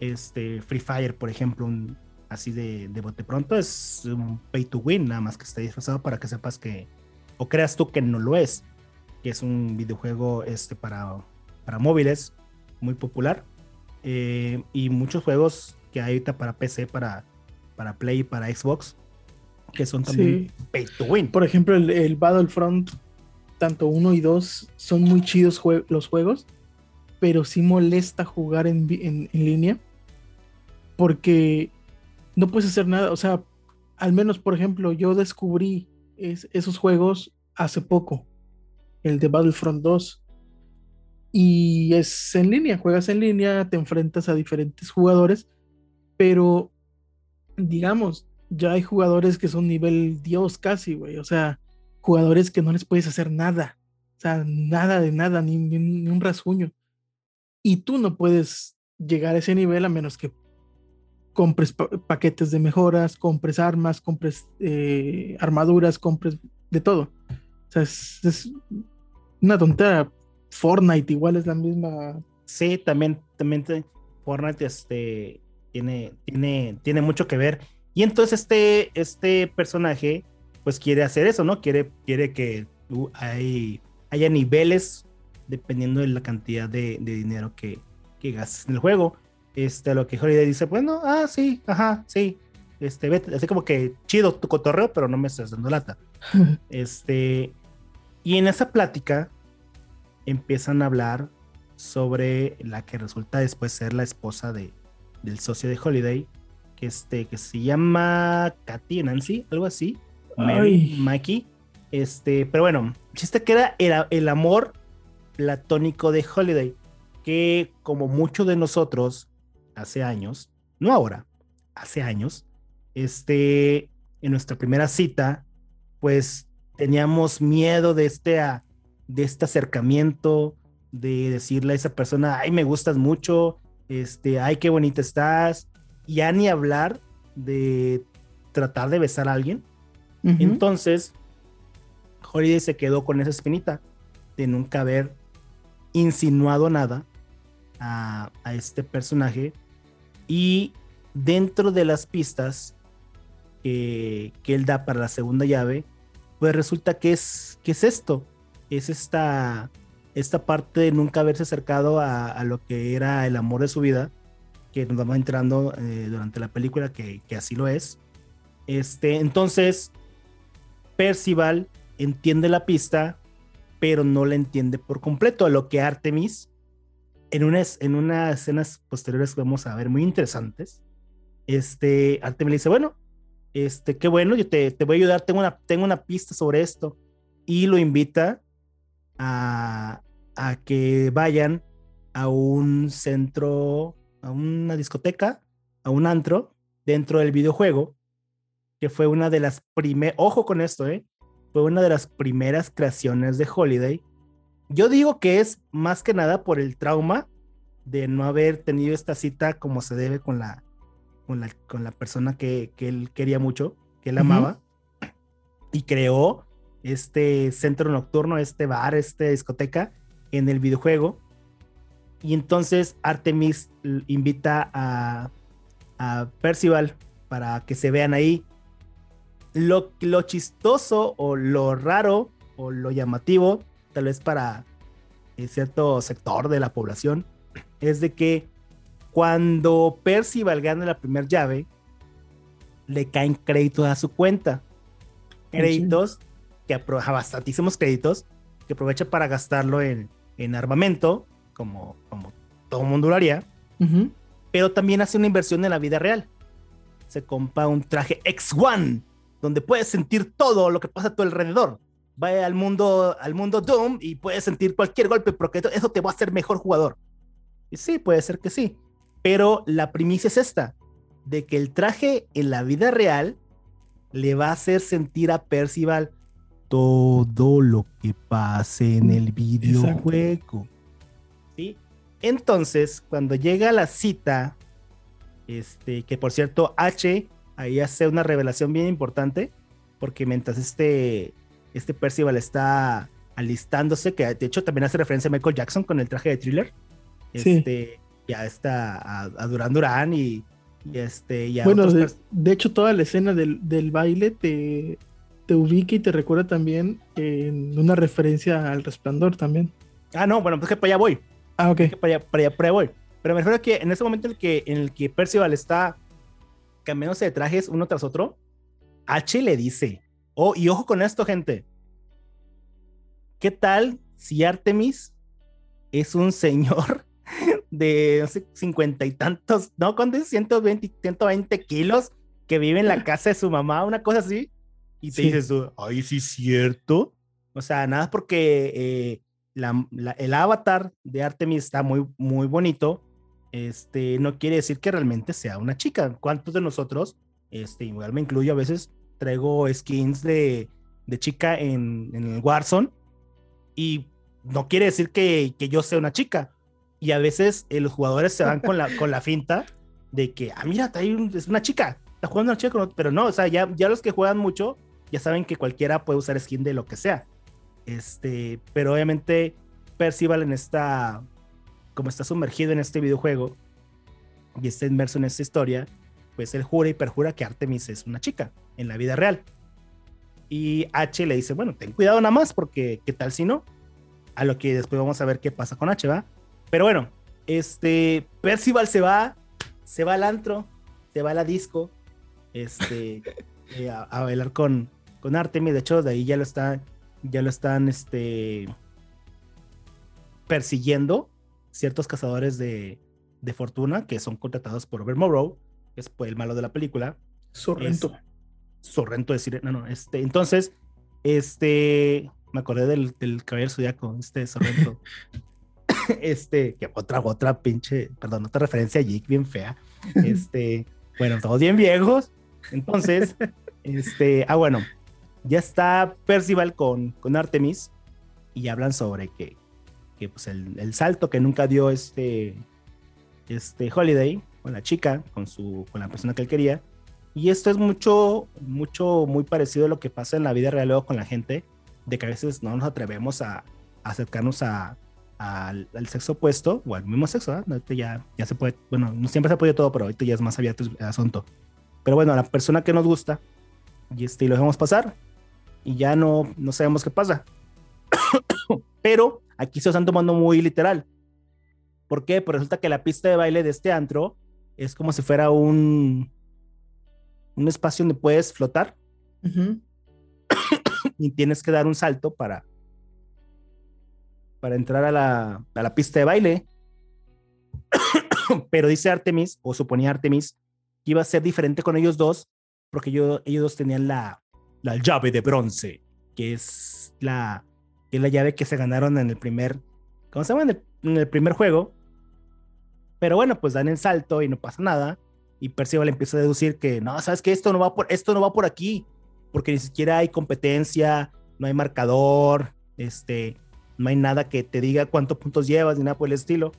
Este Free Fire, por ejemplo, un, así de, de bote pronto es un pay to win, nada más que está disfrazado para que sepas que, o creas tú que no lo es, que es un videojuego este, para, para móviles muy popular. Eh, y muchos juegos que hay ahorita para PC, para, para Play y para Xbox, que son también pay to win. Por ejemplo, el, Battlefront, tanto uno y dos, son muy chidos los juegos, pero sí molesta jugar en, en, línea porque no puedes hacer nada. O sea, al menos, por ejemplo, yo descubrí esos juegos hace poco, el de Battlefront 2. Y es en línea, juegas en línea, te enfrentas a diferentes jugadores, pero digamos, ya hay jugadores que son nivel Dios casi, güey. O sea, jugadores que no les puedes hacer nada. O sea, nada de nada, ni, ni, un rasguño. Y tú no puedes llegar a ese nivel a menos que compres paquetes de mejoras, compres armas, compres eh, armaduras, compres de todo. O sea, es, una tontería. Fortnite igual es la misma. Sí, también, también Fortnite este, tiene, tiene, tiene mucho que ver. Y entonces este, este personaje pues quiere hacer eso, ¿no? Quiere, quiere que hay, haya niveles dependiendo de la cantidad de, dinero que, que gastes en el juego. Este, lo que Holiday dice, bueno, ah, sí, ajá, sí. Este, vete, así como que chido tu cotorreo, pero no me estás dando lata. este, y en esa plática empiezan a hablar sobre la que resulta después ser la esposa de, del socio de Holiday, que, este, que se llama Katy Nancy, algo así. Mary, Mikey. Este, pero bueno, chiste que era, el amor platónico de Holiday, que como muchos de nosotros hace años, no ahora, hace años, este, en nuestra primera cita, pues teníamos miedo de este, de este acercamiento, de decirle a esa persona, ay, me gustas mucho, este, ay, qué bonita estás, ya ni hablar de tratar de besar a alguien. Entonces, Holiday se quedó con esa espinita de nunca haber insinuado nada a, este personaje. Y dentro de las pistas que, él da para la segunda llave, pues resulta que es, que es esto, es esta, esta parte de nunca haberse acercado a, lo que era el amor de su vida, que nos va entrando eh, durante la película, que, así lo es. Este, entonces, Percival entiende la pista, pero no la entiende por completo, a lo que Artemis, en unas, en unas escenas posteriores que vamos a ver muy interesantes, este, Artemis le dice, bueno, este, qué bueno, yo te, te voy a ayudar, tengo una, tengo una pista sobre esto, y lo invita a, a que vayan a un centro, a una discoteca, a un antro dentro del videojuego, que fue una de las primeras, ojo con esto, ¿eh? fue una de las primeras creaciones de Holiday. Yo digo que es más que nada por el trauma de no haber tenido esta cita como se debe con la, con la, con la persona que, que él quería mucho, que él amaba, y creó este centro nocturno, este bar, esta discoteca en el videojuego. Y entonces Artemis invita a, a Percival para que se vean ahí. Lo, lo chistoso o lo raro o lo llamativo, tal vez para eh, cierto sector de la población, es de que cuando Percival gana la primera llave, le caen créditos a su cuenta. Créditos que aprovecha bastantísimos créditos que aprovecha para gastarlo en, en armamento, como, como todo mundo lo haría, pero también hace una inversión en la vida real. Se compra un traje X1, donde puedes sentir todo lo que pasa a tu alrededor. Vaya al mundo, al mundo Doom y puedes sentir cualquier golpe, porque eso te va a hacer mejor jugador. Y sí, puede ser que sí. Pero la primicia es esta, de que el traje en la vida real le va a hacer sentir a Percival todo lo que pase en el videojuego. ¿Sí? Entonces, cuando llega la cita, este, que por cierto, H ahí hace una revelación bien importante, porque mientras este, este Percival está alistándose, que de hecho también hace referencia a Michael Jackson con el traje de thriller, este, ya está a, Duran Duran y, este, ya bueno, de, hecho toda la escena del, del baile te, te ubica y te recuerda también en una referencia al resplandor también. Ah, no, bueno, pues que para allá voy. Ah, ok. para, allá, para, allá, voy. Pero me refiero a que en ese momento en el que, en el que Percival está cambiándose de trajes uno tras otro, H le dice, oh, y ojo con esto, gente. ¿Qué tal si Artemis es un señor de no sé, cincuenta y tantos, no, con 120, 120 kilos que vive en la casa de su mamá, una cosa así? Y te dices tú, ay, sí es cierto. O sea, nada porque eh, la, el avatar de Artemis está muy, muy bonito, este, no quiere decir que realmente sea una chica. ¿Cuántos de nosotros, este, igual me incluyo a veces, traigo skins de, de chica en, en, el Warzone y no quiere decir que, que, yo sea una chica. Y a veces eh, los jugadores se van con la, con la finta de que, ah, mira, un, es una chica, está jugando una chica, pero no, o sea, ya, ya los que juegan mucho ya saben que cualquiera puede usar skin de lo que sea. Este, pero obviamente Percival en esta, como está sumergido en este videojuego y está inmerso en esta historia, pues él jura y perjura que Artemis es una chica en la vida real. Y H le dice, bueno, ten cuidado nada más porque qué tal si no. A lo que después vamos a ver qué pasa con H, ¿va? Pero bueno, este, Percival se va, se va al antro, se va a la disco, este, eh, a, bailar con, con Artemis. De hecho, de ahí ya lo está ya lo están este, persiguiendo ciertos cazadores de, de fortuna que son contratados por Robert Morrow, que es pues, el malo de la película. Sorrento. Es, Sorrento decir, no, no, este, entonces, este, me acordé del, del caballero zodiaco, este Sorrento. este, que otra, otra pinche, perdón, otra referencia a Jake bien fea. Este, bueno, todos bien viejos. Entonces, este, ah, bueno, ya está Percival con, con Artemis y hablan sobre que, que pues el, el, salto que nunca dio este, este Holiday con la chica, con, su, con la persona que él quería. Y esto es mucho, mucho, muy parecido a lo que pasa en la vida real luego con la gente, de que a veces no nos atrevemos a, a acercarnos a, a, al, al, sexo opuesto o al mismo sexo. ¿eh? Ahorita ya, ya se puede, bueno, no siempre se puede todo, pero ahorita ya es más abierto el asunto. Pero bueno, a la persona que nos gusta, y este, y lo dejamos pasar, y ya no, no sabemos qué pasa. Pero aquí se están tomando muy literal. ¿Por qué? Pues resulta que la pista de baile de este antro es como si fuera un, un espacio donde puedes flotar uh -huh. y tienes que dar un salto para, para entrar a la, a la pista de baile. Pero dice Artemis, o suponía Artemis, que iba a ser diferente con ellos dos, porque yo, ellos dos tenían la, la llave de bronce, que es la, la llave que se ganaron en el primer, ¿cómo se llama? En el, primer juego. Pero bueno, pues dan el salto y no pasa nada. Y Percival empieza a deducir que no, sabes que esto no va por, esto no va por aquí, porque ni siquiera hay competencia, no hay marcador, este, no hay nada que te diga cuántos puntos llevas ni nada por el estilo.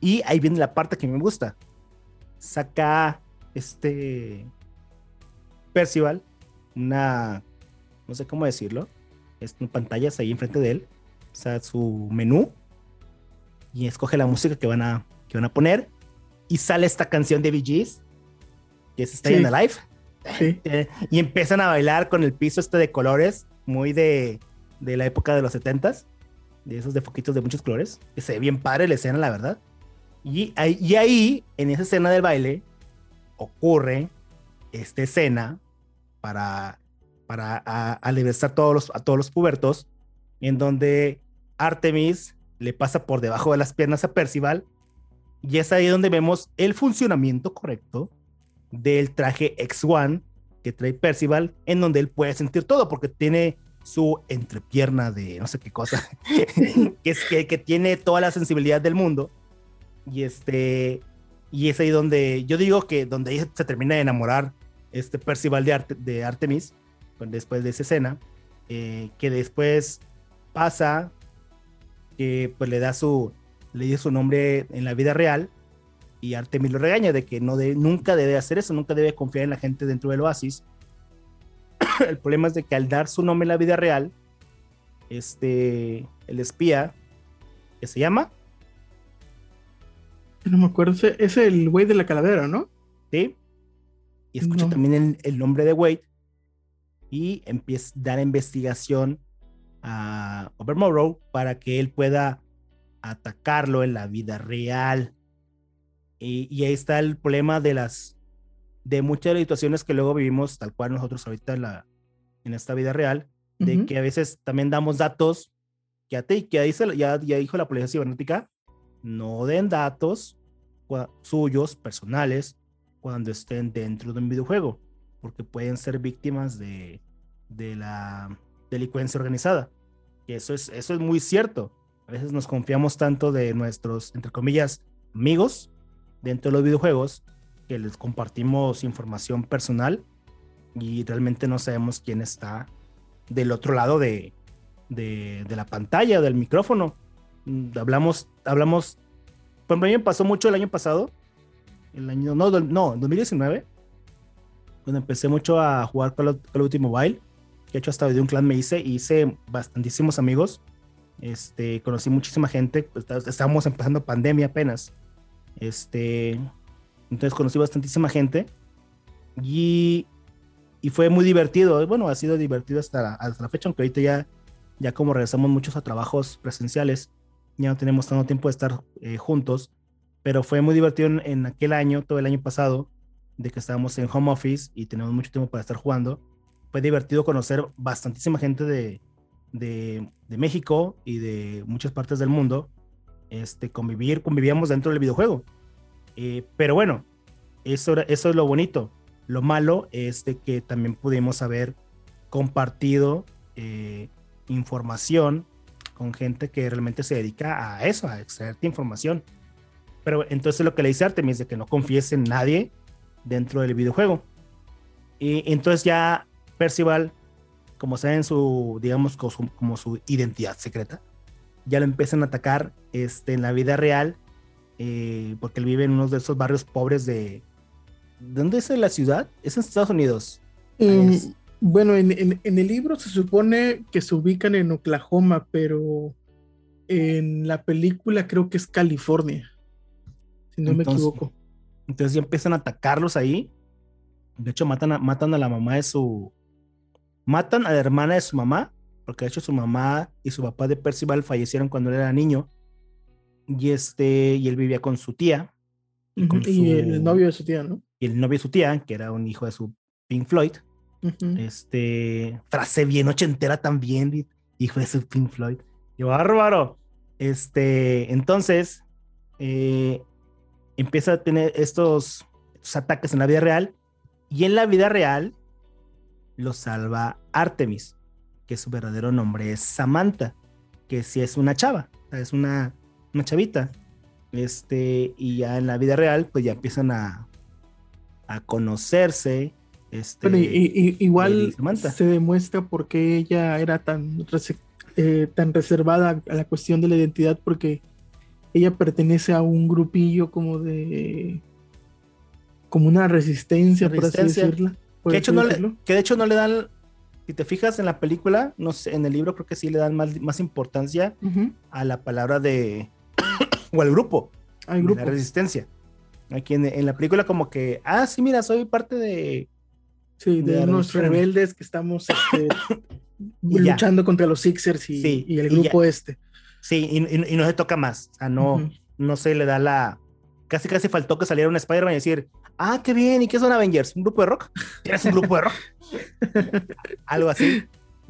Y ahí viene la parte que me gusta. Saca este Percival una, no sé cómo decirlo, pantallas ahí enfrente de él, o sea, su menú, y escoge la música que van a, que van a poner, y sale esta canción de Bee Gees, que es Stay sí. in Alive, sí. y empiezan a bailar con el piso este de colores, muy de, de la época de los 70s, de esos de foquitos de muchos colores, que se ve bien padre la escena, la verdad. Y, y ahí, en esa escena del baile, ocurre esta escena para, para todos los, a todos los pubertos, en donde Artemis le pasa por debajo de las piernas a Percival, y es ahí donde vemos el funcionamiento correcto del traje X1 que trae Percival, en donde él puede sentir todo, porque tiene su entrepierna de no sé qué cosa, que, es, que, que, tiene toda la sensibilidad del mundo. Y este, y es ahí donde yo digo que donde se termina de enamorar este Percival de, Arte, de Artemis, después de esa escena, eh, que después pasa que pues le da su, le dio su nombre en la vida real y Artemis lo regaña de que no de, nunca debe hacer eso, nunca debe confiar en la gente dentro del oasis. el problema es de que al dar su nombre en la vida real, este, el espía, que se llama... No me acuerdo, es el güey de la calavera, ¿no? Sí, y escucha no. también el, el, nombre de Wade y empieza a dar investigación a Overmorrow para que él pueda atacarlo en la vida real. Y, y, ahí está el problema de las de muchas situaciones que luego vivimos tal cual nosotros ahorita en, la, en esta vida real, de que a veces también damos datos que a ti, que dice, ya, ya dijo la policía cibernética, no den datos suyos, personales, cuando estén dentro de un videojuego, porque pueden ser víctimas de, de la delincuencia organizada. Eso es, eso es muy cierto. A veces nos confiamos tanto de nuestros, entre comillas, amigos dentro de los videojuegos, que les compartimos información personal y realmente no sabemos quién está del otro lado de, de, la pantalla, del micrófono. Mm, hablamos, hablamos, por ejemplo, a me pasó mucho el año pasado, el año, no, no, 2019, cuando empecé mucho a jugar Call of, Duty Mobile, que he hecho hasta de un clan me hice, hice bastantísimos amigos, este, conocí muchísima gente, pues, estábamos empezando pandemia apenas, este, entonces conocí bastantísima gente. Y, y fue muy divertido, bueno, ha sido divertido hasta hasta la fecha, aunque ahorita ya ya como regresamos muchos a trabajos presenciales, ya no tenemos tanto tiempo de estar eh, juntos, pero fue muy divertido en, aquel año, todo el año pasado, de que estábamos en home office y tenemos mucho tiempo para estar jugando. Fue divertido conocer bastantísima gente de, de, México y de muchas partes del mundo. Este, convivir, convivíamos dentro del videojuego. Eh, pero bueno, eso, eso es lo bonito. Lo malo es de que también pudimos haber compartido eh, información con gente que realmente se dedica a eso, a extraerte información. Pero entonces lo que le dice Artemis de que no confíes en nadie dentro del videojuego. Y entonces ya Percival, como saben su, digamos, como su, identidad secreta, ya lo empiezan a atacar este, en la vida real, eh, porque él vive en uno de esos barrios pobres de... ¿Dónde es la ciudad? Es en Estados Unidos. Bueno, en, el libro se supone que se ubican en Oklahoma, pero en la película creo que es California, si no me equivoco. Entonces ya empiezan a atacarlos ahí. De hecho, matan a, matan a la mamá de su... Matan a la hermana de su mamá, porque de hecho su mamá y su papá de Percival fallecieron cuando él era niño. Y, este, y él vivía con su tía. Y, el novio de su tía, ¿no? Y el novio de su tía, que era un hijo de su Pink Floyd. Este, frase bien ochentera también, hijo de su Pink Floyd. ¡Qué bárbaro! Este, entonces, eh, empieza a tener estos, ataques en la vida real y en la vida real lo salva Artemis, que su verdadero nombre es Samantha, que si es una chava, es una, una chavita. Este, y ya en la vida real, pues ya empiezan a, a conocerse, este, bueno, y, igual se demuestra por qué ella era tan, eh, tan reservada a la cuestión de la identidad, porque ella pertenece a un grupillo como de. como una resistencia, por así decirlo. Que de, hecho no le, que de hecho no le dan. Si te fijas en la película, no sé, en el libro creo que sí le dan más, más importancia a la palabra de. o al grupo. Al grupo. De la resistencia. Aquí en, en, la película, como que, ah, sí, mira, soy parte de, Sí, de, unos rebeldes que estamos este, luchando contra los Sixers y, el grupo este. Sí, y, no se toca más. O sea, no, no se le da la. Casi casi faltó que saliera un Spider-Man y decir, ah, qué bien, ¿y qué son Avengers? ¿Un grupo de rock? ¿Tienes un grupo de rock? Algo así.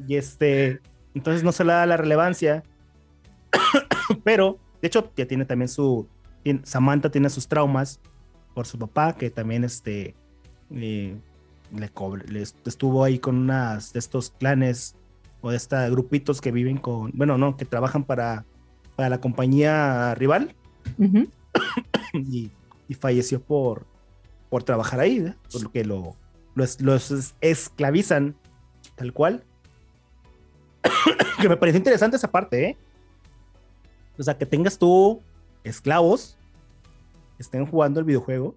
Y este. Entonces no se le da la relevancia. Pero, de hecho, ya tiene también su. Samantha tiene sus traumas por su papá, que también este. Eh, le, cobre, le estuvo ahí con unas de estos clanes o de estos grupitos que viven con, bueno, no, que trabajan para, para la compañía rival y, falleció por, por trabajar ahí, ¿eh? por lo que lo, los, los esclavizan tal cual. que me pareció interesante esa parte, ¿eh? O sea, que tengas tú esclavos que estén jugando el videojuego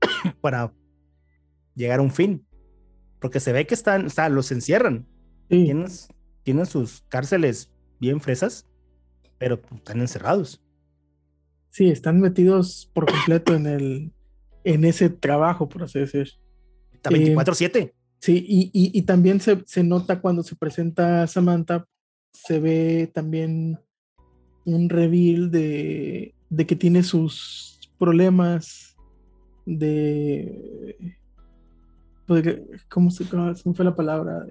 para llegar a un fin. Porque se ve que están, o sea, los encierran. Tienen, tienen, sus cárceles bien fresas, pero están encerrados. Sí, están metidos por completo en el en ese trabajo, por así decir. Está 24-7. Eh, sí, y, y, también se, se, nota cuando se presenta Samantha, se ve también un reveal de, de que tiene sus problemas de. pues, ¿Cómo se, cómo fue la palabra?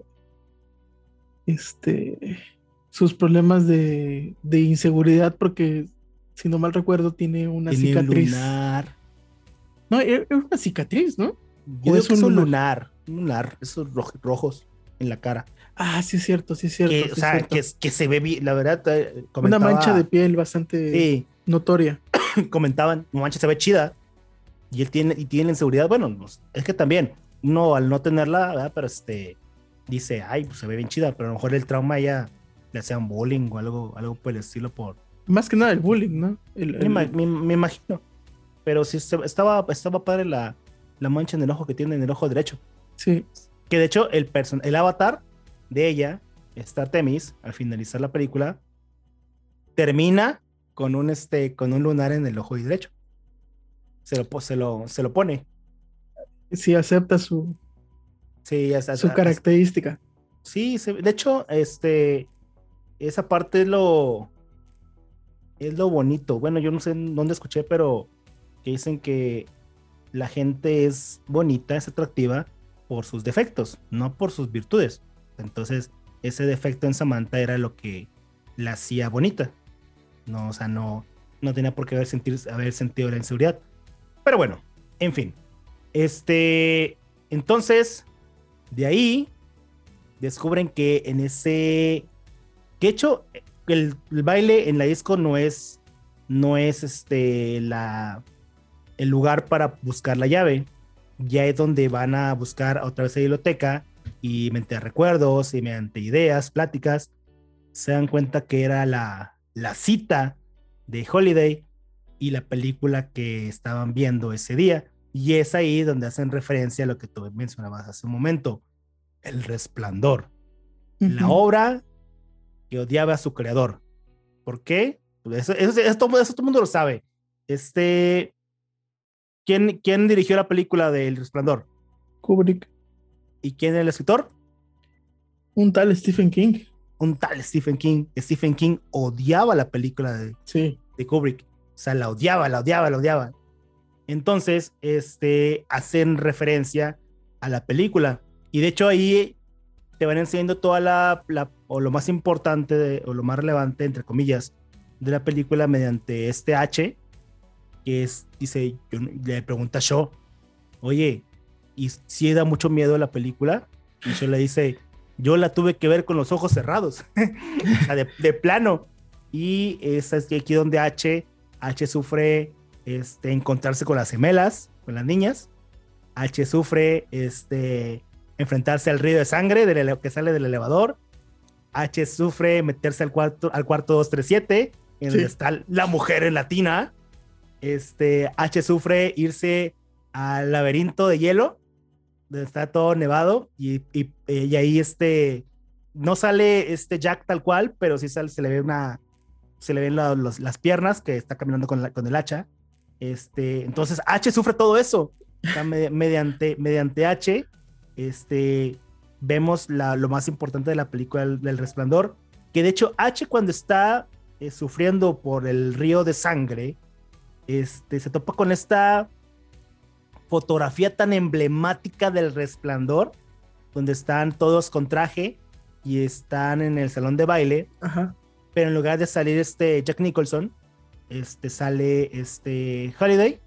Este. Sus problemas de, de inseguridad, porque si no mal recuerdo, tiene una Tiene cicatriz. lunar. No, es es una cicatriz, ¿no? Yo ¿O digo es un un lunar? un lunar, esos roj- rojos en la cara. Ah, sí es cierto, sí es cierto. que, sí o sea, cierto. que, que se ve bien, la verdad. eh, Una comentaba- mancha de piel bastante Sí, notoria. comentaban, no manches, se ve chida. Y él tiene, y tiene inseguridad. Bueno, pues, es que también, uno al no tenerla, ¿verdad? Pero este, dice, ay, pues se ve bien chida, pero a lo mejor el trauma ya le hacían bullying o algo, algo por el estilo por... Más que nada el bullying, ¿no? El- Me, el- ima- me- me imagino. Pero sí, estaba, estaba padre la, la mancha en el ojo que tiene en el ojo derecho. sí, Que de hecho, el, person el avatar de ella, esta Temis, al finalizar la película, termina con un, este, con un lunar en el ojo derecho. Se lo, se lo, se lo pone. sí acepta su, Sí, su característica. Sí, se- de hecho, este, esa parte es lo, es lo bonito. Bueno, yo no sé en dónde escuché, pero que dicen que la gente es bonita, es atractiva por sus defectos, no por sus virtudes. Entonces, ese defecto en Samantha era lo que la hacía bonita. No, o sea, no, no tenía por qué haber, sentir, haber sentido la inseguridad. Pero bueno, en fin. Este, entonces, de ahí descubren que en ese que hecho el, el baile en la disco no es no es este la el lugar para buscar la llave. Ya es donde van a buscar otra vez la biblioteca y mediante recuerdos y mediante ideas pláticas se dan cuenta que era la la cita de Holiday y la película que estaban viendo ese día y es ahí donde hacen referencia a lo que tú mencionabas hace un momento el resplandor la obra que odiaba a su creador. ¿Por qué? Pues Eso, eso, eso todo, eso todo el mundo lo sabe. Este, ¿quién, ¿Quién dirigió la película de El Resplandor? Kubrick. ¿Y quién es el escritor? Un tal Stephen King. Un tal Stephen King. Stephen King odiaba la película de, Sí. de Kubrick. O sea, la odiaba, la odiaba, la odiaba. Entonces, este, hacen referencia a la película. Y de hecho ahí te van enseñando toda la, la- o lo más importante de- o lo más relevante, entre comillas, de la película mediante este H, que es, dice, yo- le pregunta a oye, ¿y si da mucho miedo la película? Y Shaw le dice, yo la tuve que ver con los ojos cerrados, de, de plano. Y es aquí donde H, H sufre este, encontrarse con las gemelas, con las niñas. H sufre este, enfrentarse al río de sangre que sale del elevador. H sufre meterse al cuarto, al cuarto 237, en donde está la mujer en latina. Este, H sufre irse al laberinto de hielo, donde está todo nevado, y, y- y ahí este, no sale este Jack tal cual, pero sí sale, se le ve una, se le ven la- los- las piernas que está caminando con, la- con el hacha. Este, entonces H sufre todo eso. O sea, me- mediante, mediante H, este, vemos la- lo más importante de la película del, del Resplandor, que de hecho H cuando está eh, sufriendo por el río de sangre, este, se topa con esta fotografía tan emblemática del Resplandor, donde están todos con traje y están en el salón de baile, Ajá. pero en lugar de salir este Jack Nicholson, este sale este Holiday,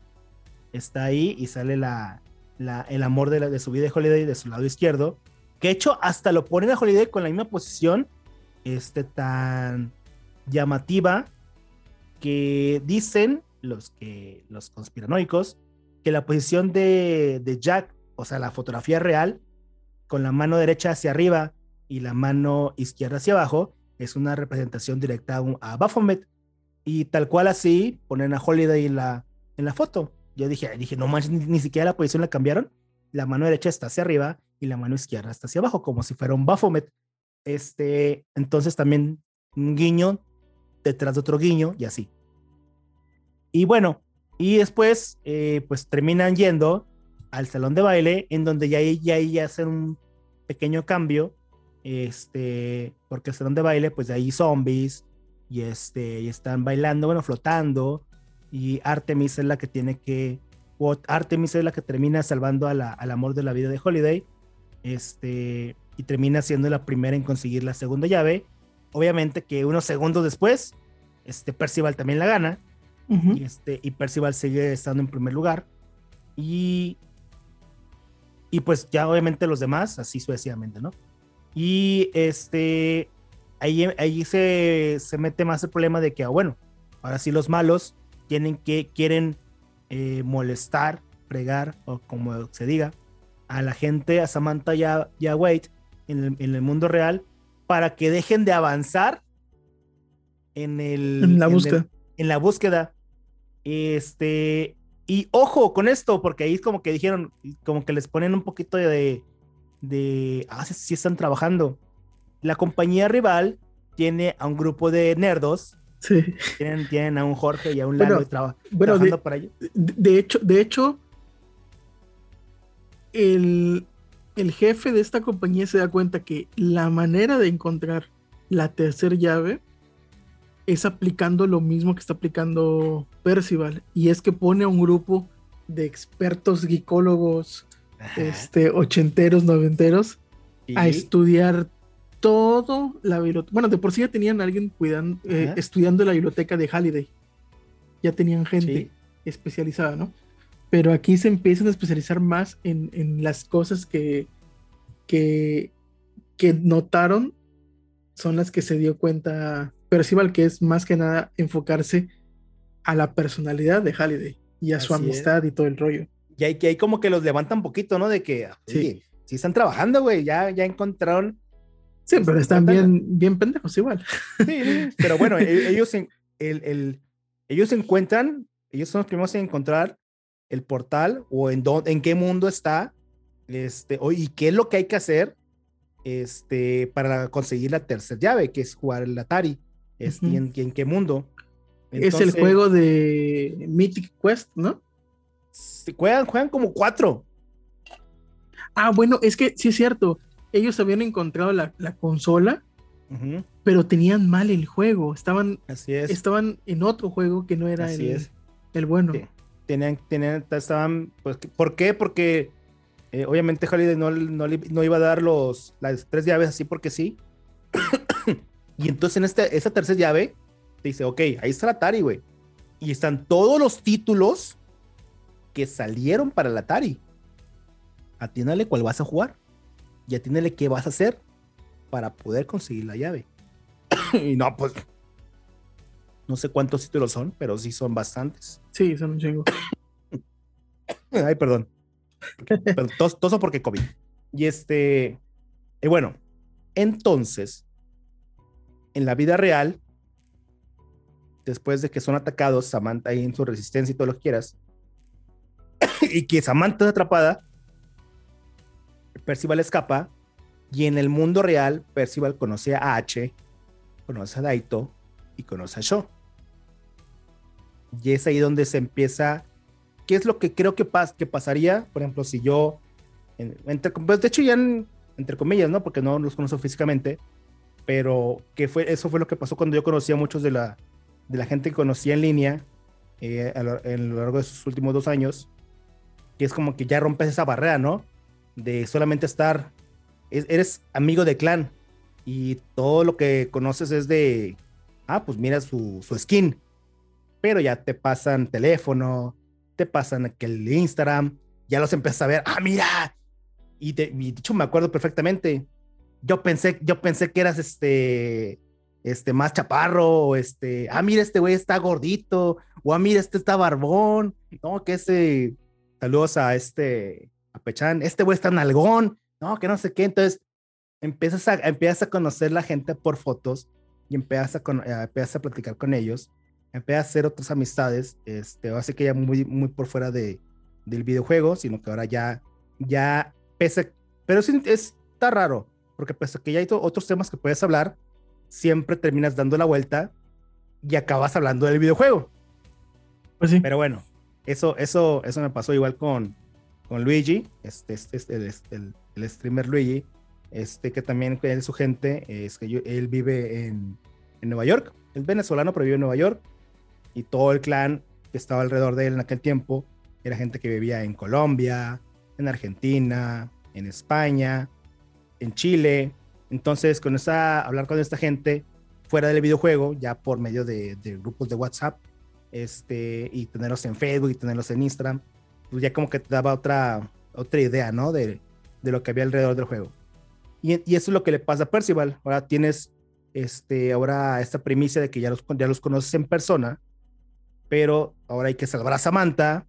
está ahí y sale la, la- el amor de, de su vida de Holiday de su lado izquierdo, que de hecho hasta lo ponen a Holiday con la misma posición, este tan llamativa, que dicen los que los conspiranoicos que la posición de, de Jack, o sea, la fotografía real, con la mano derecha hacia arriba y la mano izquierda hacia abajo, es una representación directa a, a Baphomet. Y tal cual así ponen a Holiday en la, en la foto. Yo dije, dije, no manches, ni, ni siquiera la posición la cambiaron. La mano derecha está hacia arriba y la mano izquierda está hacia abajo, como si fuera un Baphomet. Este, entonces también un guiño detrás de otro guiño y así. Y bueno, y después, eh, pues terminan yendo al salón de baile, en donde ya ahí ya, ahí hacen un pequeño cambio, este, porque el salón de baile, pues de ahí zombies, y este, y están bailando, bueno, flotando, y Artemis es la que tiene que Artemis es la que termina salvando a la, al amor de la vida de Holiday. Este, y termina siendo la primera en conseguir la segunda llave. Obviamente que unos segundos después, este, Percival también la gana. y, este, y Percival sigue estando en primer lugar. Y, y pues ya obviamente los demás, así sucesivamente, ¿no? Y este, ahí, ahí se, se mete más el problema de que, ah, bueno, ahora sí los malos tienen que, quieren eh, molestar, pregar, o como se diga, a la gente, a Samantha y a, Wade en el, mundo real para que dejen de avanzar en el en la búsqueda. en la búsqueda. Este, y ojo con esto, porque ahí como que dijeron, como que les ponen un poquito de, de, ah, sí, están trabajando. La compañía rival tiene a un grupo de nerdos. Sí. Tienen, tienen a un Jorge y a un Lalo trabajando de, para ello. De hecho, de hecho, el, el jefe de esta compañía se da cuenta que la manera de encontrar la tercera llave es aplicando lo mismo que está aplicando Percival. Y es que pone a un grupo de expertos gicólogos, este, ochenteros, noventeros, a estudiar todo la biblioteca. Bueno, de por sí ya tenían a alguien cuidando, eh, estudiando la biblioteca de Halliday. Ya tenían gente especializada, ¿no? Pero aquí se empiezan a especializar más en, en las cosas que, que, que notaron son las que se dio cuenta Percival, que es más que nada enfocarse a la personalidad de Halliday y a su amistad y todo el rollo. Y hay que hay como que los levanta un poquito, ¿no? De que, sí, sí están trabajando, güey, ya, ya encontraron. Sí, pero están bien, bien pendejos igual. Sí, pero bueno, e, ellos, el, el, ellos encuentran, ellos son los primeros en encontrar el portal o en, dónde, en qué mundo está, este, o, y qué es lo que hay que hacer este, para conseguir la tercera llave, que es jugar el Atari. Este, y, en, qué mundo. es el juego de Mythic Quest, ¿no? juegan, juegan como cuatro. Ah, bueno, es que sí es cierto. Ellos habían encontrado la, consola, pero tenían mal el juego. Estaban, Así es. estaban en otro juego que no era el, el, bueno. Tenían, tenían, estaban, pues, ¿por qué? Porque eh, obviamente Holiday no, no, iba a dar los, las tres llaves así porque sí. y entonces en esta, esa tercera llave te dice, ok, ahí está la Atari, güey. Y están todos los títulos que salieron para el Atari. Atiéndale cuál vas a jugar. Y atiéndale qué vas a hacer para poder conseguir la llave. y no, pues. No sé cuántos títulos son, pero sí son bastantes. Sí, son un chingo. Ay, perdón. Pero toso porque COVID. Y este. Y bueno, entonces, en la vida real, después de que son atacados, Samantha ahí en su resistencia y todo lo que quieras, y que Samantha es atrapada, Percival escapa y en el mundo real Percival conoce a H, conoce a Daito y conoce a Sho. Y es ahí donde se empieza, ¿qué es lo que creo que, que pasaría? Por ejemplo, si yo, entre, pues de hecho ya entre comillas, ¿no? Porque no los conozco físicamente, pero que fue, eso fue lo que pasó cuando yo conocí a muchos de la, de la gente que conocía en línea eh, a, lo, largo de sus últimos dos años que es como que ya rompes esa barrera, ¿no? De solamente estar, eres amigo de clan y todo lo que conoces es de, ah, pues mira su, su skin, pero ya te pasan teléfono, te pasan aquel Instagram, ya los empiezas a ver, ah, mira, y, de hecho me acuerdo perfectamente, yo pensé, yo pensé que eras este, este, más chaparro, o este, ah, mira, este güey está gordito, o ah, mira, este está barbón, no, que ese saludos a este, a Pechan, este güey está en algón, no, que no sé qué, entonces empiezas a, empiezas a conocer la gente por fotos y empiezas a, eh, empiezas a platicar con ellos, empiezas a hacer otras amistades, este, así que ya muy, muy por fuera de, del videojuego, sino que ahora ya, ya, pese, pero sí, está raro, porque pese que ya hay otros temas que puedes hablar, siempre terminas dando la vuelta y acabas hablando del videojuego. Pues sí. Pero bueno, eso, eso, eso me pasó igual con, con Luigi, este, este, este el, el, streamer Luigi, este que también es su gente, es que él vive en, en, Nueva York, es venezolano pero vive en Nueva York, y todo el clan que estaba alrededor de él en aquel tiempo, era gente que vivía en Colombia, en Argentina, en España, en Chile. Entonces, con esa, hablar con esta gente fuera del videojuego, ya por medio de, de grupos de WhatsApp, este, y tenerlos en Facebook y tenerlos en Instagram, pues ya como que te daba otra, otra idea, ¿no? De, de lo que había alrededor del juego. Y, y, eso es lo que le pasa a Percival. Ahora tienes este, ahora esta primicia de que ya los, ya los conoces en persona, pero ahora hay que salvar a Samantha,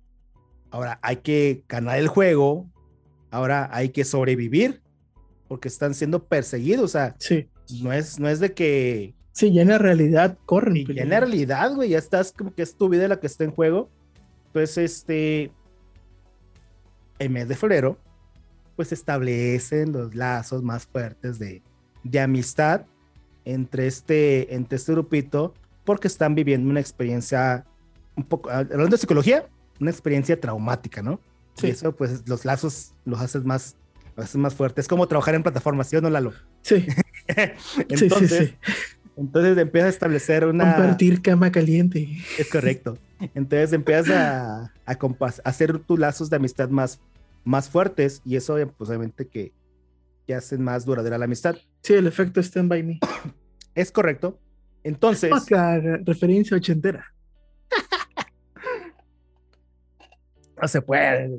ahora hay que ganar el juego, ahora hay que sobrevivir, porque están siendo perseguidos, o sea, sí. no, es, no es de que... Sí, ya en la realidad corren. Y ya en la realidad, güey, ya estás como que es tu vida la que está en juego. Pues este, el mes de febrero, pues establecen los lazos más fuertes de, de amistad entre este, entre este grupito, porque están viviendo una experiencia un poco, hablando de psicología, una experiencia traumática, ¿no? Sí. Y eso, pues, los lazos los haces más, los haces más fuertes. Es como trabajar en plataformas, ¿sí o no, Lalo? Sí. entonces, sí, sí, sí. Entonces empieza a establecer una... Compartir cama caliente. Es correcto. Entonces empiezas a, a, a hacer tus lazos de amistad más, más fuertes y eso, pues, obviamente que, que hacen más duradera la amistad. Sí, el efecto Stand By Me. Es correcto. Entonces... Otra referencia ochentera. no se puede.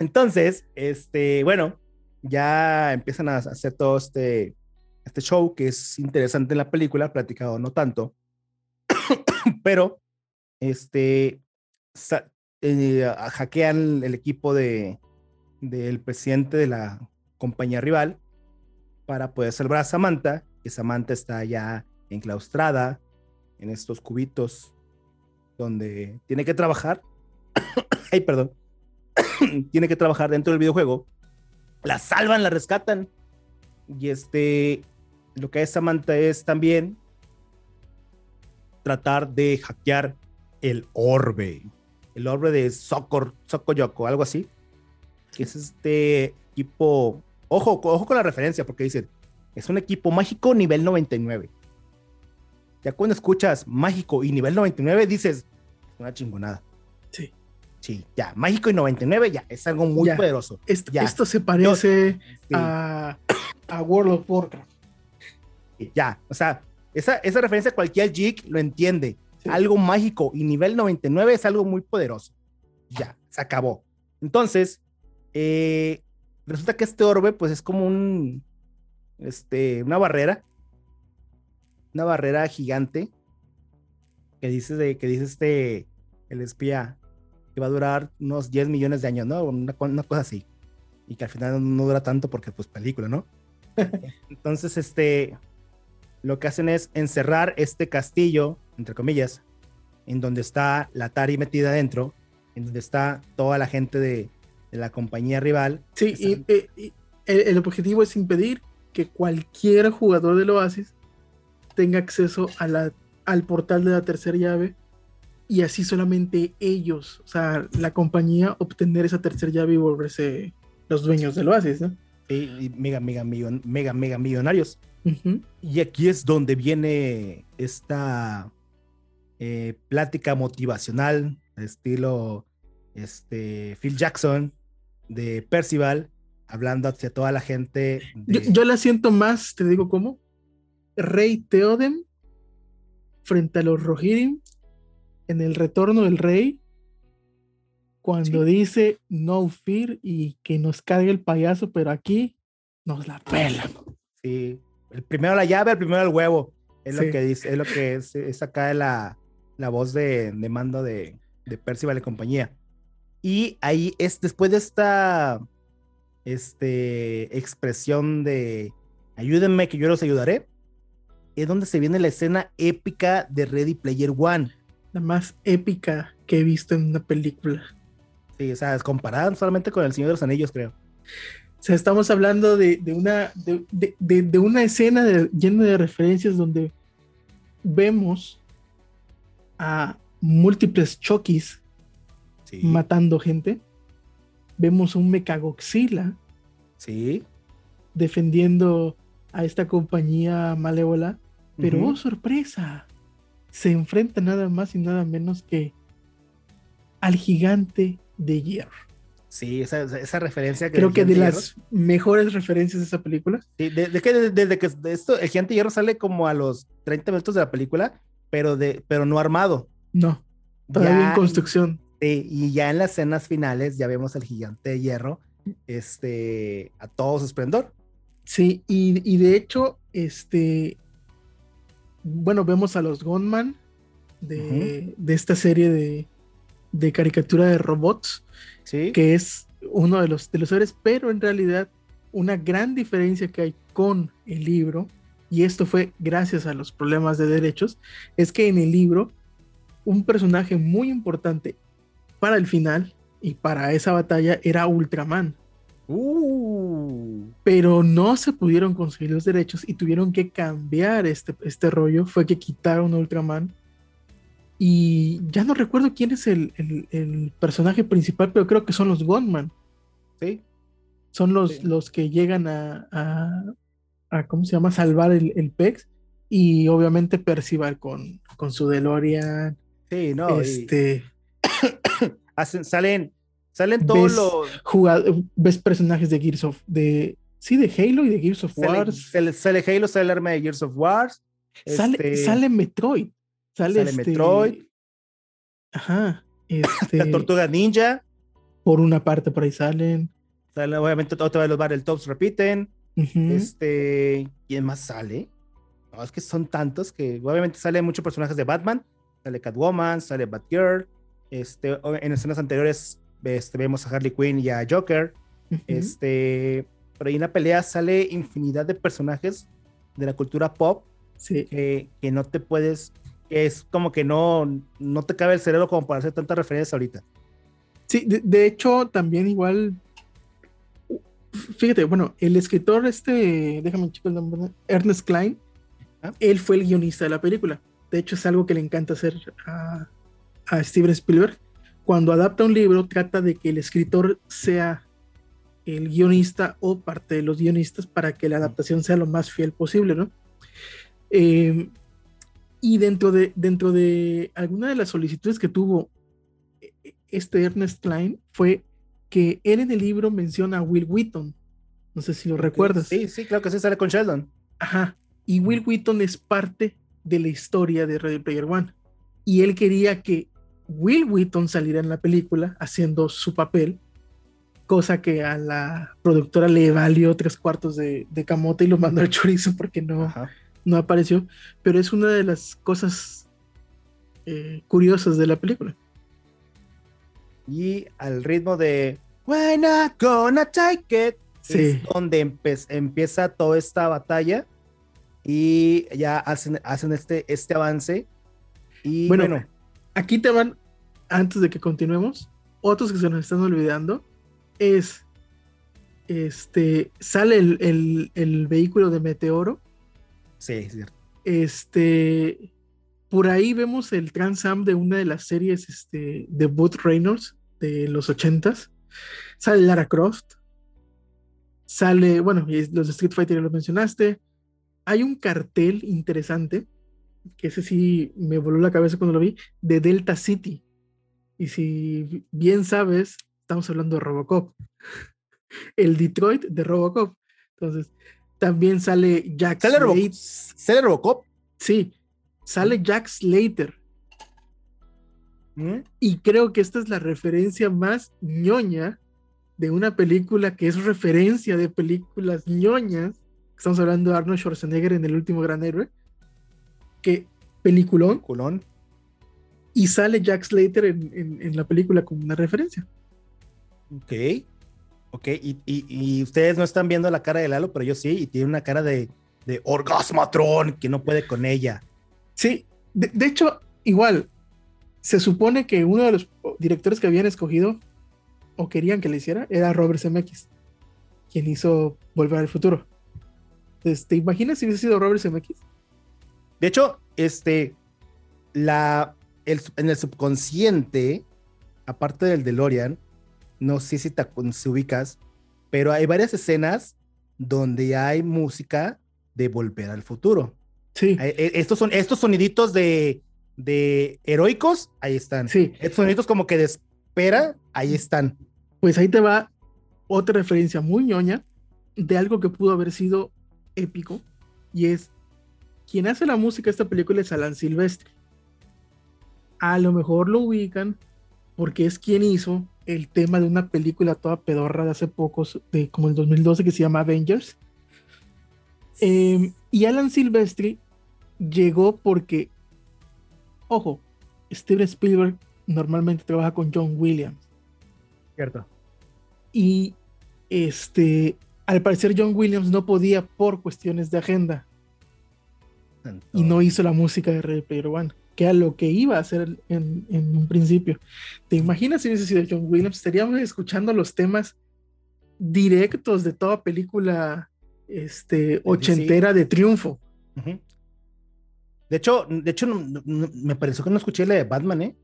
Entonces, este, bueno, ya empiezan a hacer todo este, este show que es interesante en la película, platicado no tanto, pero este, eh, hackean el equipo de, del presidente de la compañía rival para poder salvar a Samantha, que Samantha está ya enclaustrada en estos cubitos donde tiene que trabajar ay, perdón, tiene que trabajar dentro del videojuego, la salvan, la rescatan. Y este, lo que es Samantha es también tratar de hackear el orbe, el orbe de Sokoyoko, algo así, que es este equipo, ojo, ojo con la referencia, porque dicen, es un equipo mágico nivel 99. Ya cuando escuchas mágico y nivel 99, dices, una chingonada. Sí. Sí, ya, mágico y 99, ya, es algo muy ya. poderoso. Esto, ya. esto se parece Sí. a, a World of Warcraft. Ya, o sea, esa, esa referencia cualquier geek lo entiende. Sí. Algo mágico y nivel 99 es algo muy poderoso. Ya, se acabó. Entonces, eh, resulta que este orbe, pues es como un, este, una barrera, una barrera gigante que dice, de, que dice este, el espía, que va a durar unos 10 millones de años, ¿no? Una, una cosa así. Y que al final no dura tanto porque, pues, película, ¿no? Entonces, este, lo que hacen es encerrar este castillo, entre comillas, en donde está la Atari metida adentro, en donde está toda la gente de, de la compañía rival. Sí, y, y, y el, el, objetivo es impedir que cualquier jugador del Oasis tenga acceso a la, al portal de la tercera llave y así solamente ellos, o sea, la compañía, obtener esa tercera llave y volverse los dueños del Oasis, ¿no? Y, y mega, mega, millon, mega, mega millonarios. Uh -huh. Y aquí es donde viene esta eh, plática motivacional, estilo este, Phil Jackson, de Percival, hablando hacia toda la gente. De... Yo, yo, la siento más, te digo cómo, Rey Theoden frente a los Rohirrim en el retorno del rey, cuando sí. dice no fear y que nos cargue el payaso, pero aquí nos la pelan. Sí, el primero la llave, el primero el huevo. Es sí. lo que dice, es lo que es, es acá la, la voz de, de mando de, de Percival y compañía. Y ahí es después de esta este, expresión de ayúdenme que yo los ayudaré, es donde se viene la escena épica de Ready Player One. La más épica que he visto en una película. Sí, o sea, comparada solamente con El Señor de los Anillos, creo. Sea, estamos hablando de, de una, de, de, de, una escena llena de referencias donde vemos a múltiples Chokis sí. matando gente. Vemos un Mechagoxila sí. defendiendo a esta compañía malévola. Pero, uh -huh. oh sorpresa, se enfrenta nada más y nada menos que al gigante de hierro. Sí, esa, esa referencia que Creo que de, las mejores referencias de esa película. Sí, desde que desde, que esto, el gigante hierro sale como a los 30 minutos de la película, pero de, pero no armado. No, todavía en construcción. Sí, y ya en las escenas finales ya vemos al gigante hierro, este, a todo su esplendor. Sí, y, y de hecho, este, bueno, vemos a los Gunman de, de esta serie de, de caricatura de robots que es uno de los, de los héroes, pero en realidad una gran diferencia que hay con el libro, y esto fue gracias a los problemas de derechos, es que en el libro un personaje muy importante para el final y para esa batalla era Ultraman. Uh. Pero no se pudieron conseguir los derechos y tuvieron que cambiar este, este rollo. Fue que quitaron a Ultraman y ya no recuerdo quién es el, personaje principal, pero creo que son los Gunman. Sí. Son los, los que llegan a, a, ¿cómo se llama? Salvar el, el PEX. Y obviamente Percival con, con su DeLorean. Sí, no. Este. Hacen, salen, salen todos los. ves personajes de Gears of. De, sí, de Halo y de Gears of War. Sale, Halo, sale el arma de Gears of Wars. Sale, este sale Metroid. Sale, este Metroid. Ajá. Este... La Tortuga Ninja. Por una parte por ahí salen. Sale, obviamente otra vez los Battletoads repiten. Este. ¿Quién más sale? No, es que son tantos que obviamente salen muchos personajes de Batman. Sale Catwoman, sale Batgirl. Este, en escenas anteriores este, vemos a Harley Quinn y a Joker. Este, pero ahí en la pelea sale infinidad de personajes de la cultura pop sí. que, que no te puedes es como que no, no te cabe el cerebro como para hacer tantas referencias ahorita. Sí, de, hecho, también igual. Fíjate, bueno, el escritor, este, déjame checar el nombre, Ernest Klein, ah. él fue el guionista de la película. De hecho, es algo que le encanta hacer a, a Steven Spielberg. Cuando adapta un libro, trata de que el escritor sea el guionista o parte de los guionistas para que la adaptación sea lo más fiel posible, ¿no? Eh, y dentro de, dentro de alguna de las solicitudes que tuvo eh, este Ernest Klein fue que él en el libro menciona a Will Wheaton. No sé si lo recuerdas. Sí, sí, claro que sí, sale con Sheldon. Ajá. Y Will Wheaton es parte de la historia de Ready Player One. Y él quería que Will Wheaton saliera en la película haciendo su papel, cosa que a la productora le valió tres cuartos de, de camote y lo mandó al chorizo porque no, no apareció, pero es una de las cosas eh, curiosas de la película. Y al ritmo de We're not gonna take it, es donde empieza toda esta batalla y ya hacen, hacen este, este avance. Y bueno, aquí te van, antes de que continuemos, otros que se nos están olvidando es este sale el, el vehículo de Meteoro Sí, es cierto. Este, por ahí vemos el Trans Am de una de las series este, de Boot Reynolds de los ochentas. Sale Lara Croft. Sale, bueno, los de Street Fighter ya lo mencionaste. Hay un cartel interesante, que ese sí me voló la cabeza cuando lo vi, de Delta City. Y si bien sabes, estamos hablando de Robocop. El Detroit de Robocop. Entonces, también sale Jack ¿Sale, ¿Sale Robocop? Sí, sale Jack Slater. ¿Mm? Y creo que esta es la referencia más ñoña de una película que es referencia de películas ñoñas. Estamos hablando de Arnold Schwarzenegger en El último gran héroe. Que peliculón. Peliculón. Y sale Jack Slater en, en la película como una referencia. Ok. Ok, y, ustedes no están viendo la cara de Lalo, pero yo sí, y tiene una cara de, de orgasmatron que no puede con ella. Sí, de, hecho, igual, se supone que uno de los directores que habían escogido o querían que le hiciera era Robert Zemeckis, quien hizo Volver al Futuro. Entonces, ¿te imaginas si hubiese sido Robert Zemeckis? De hecho, este, la, en el subconsciente, aparte del DeLorean, no sé si te, ubicas, pero hay varias escenas donde hay música de Volver al Futuro. Sí. E, estos, son, estos soniditos de, de heroicos, ahí están. Sí. Estos soniditos como que espera, ahí están. Pues ahí te va otra referencia muy ñoña de algo que pudo haber sido épico y es quien hace la música de esta película es Alan Silvestre. A lo mejor lo ubican porque es quien hizo el tema de una película toda pedorra de hace pocos, de como el 2012, que se llama Avengers. Em, y Alan Silvestri llegó porque, ojo, Steven Spielberg normalmente trabaja con John Williams. Cierto. Y este, al parecer John Williams no podía por cuestiones de agenda. Y no hizo la música de Ready Player One que era lo que iba a hacer en, un principio. ¿Te imaginas si hubiese sido John Williams? Estaríamos escuchando los temas directos de toda película este, ochentera de triunfo. De hecho, de hecho me pareció que no escuché la de Batman, ¿eh?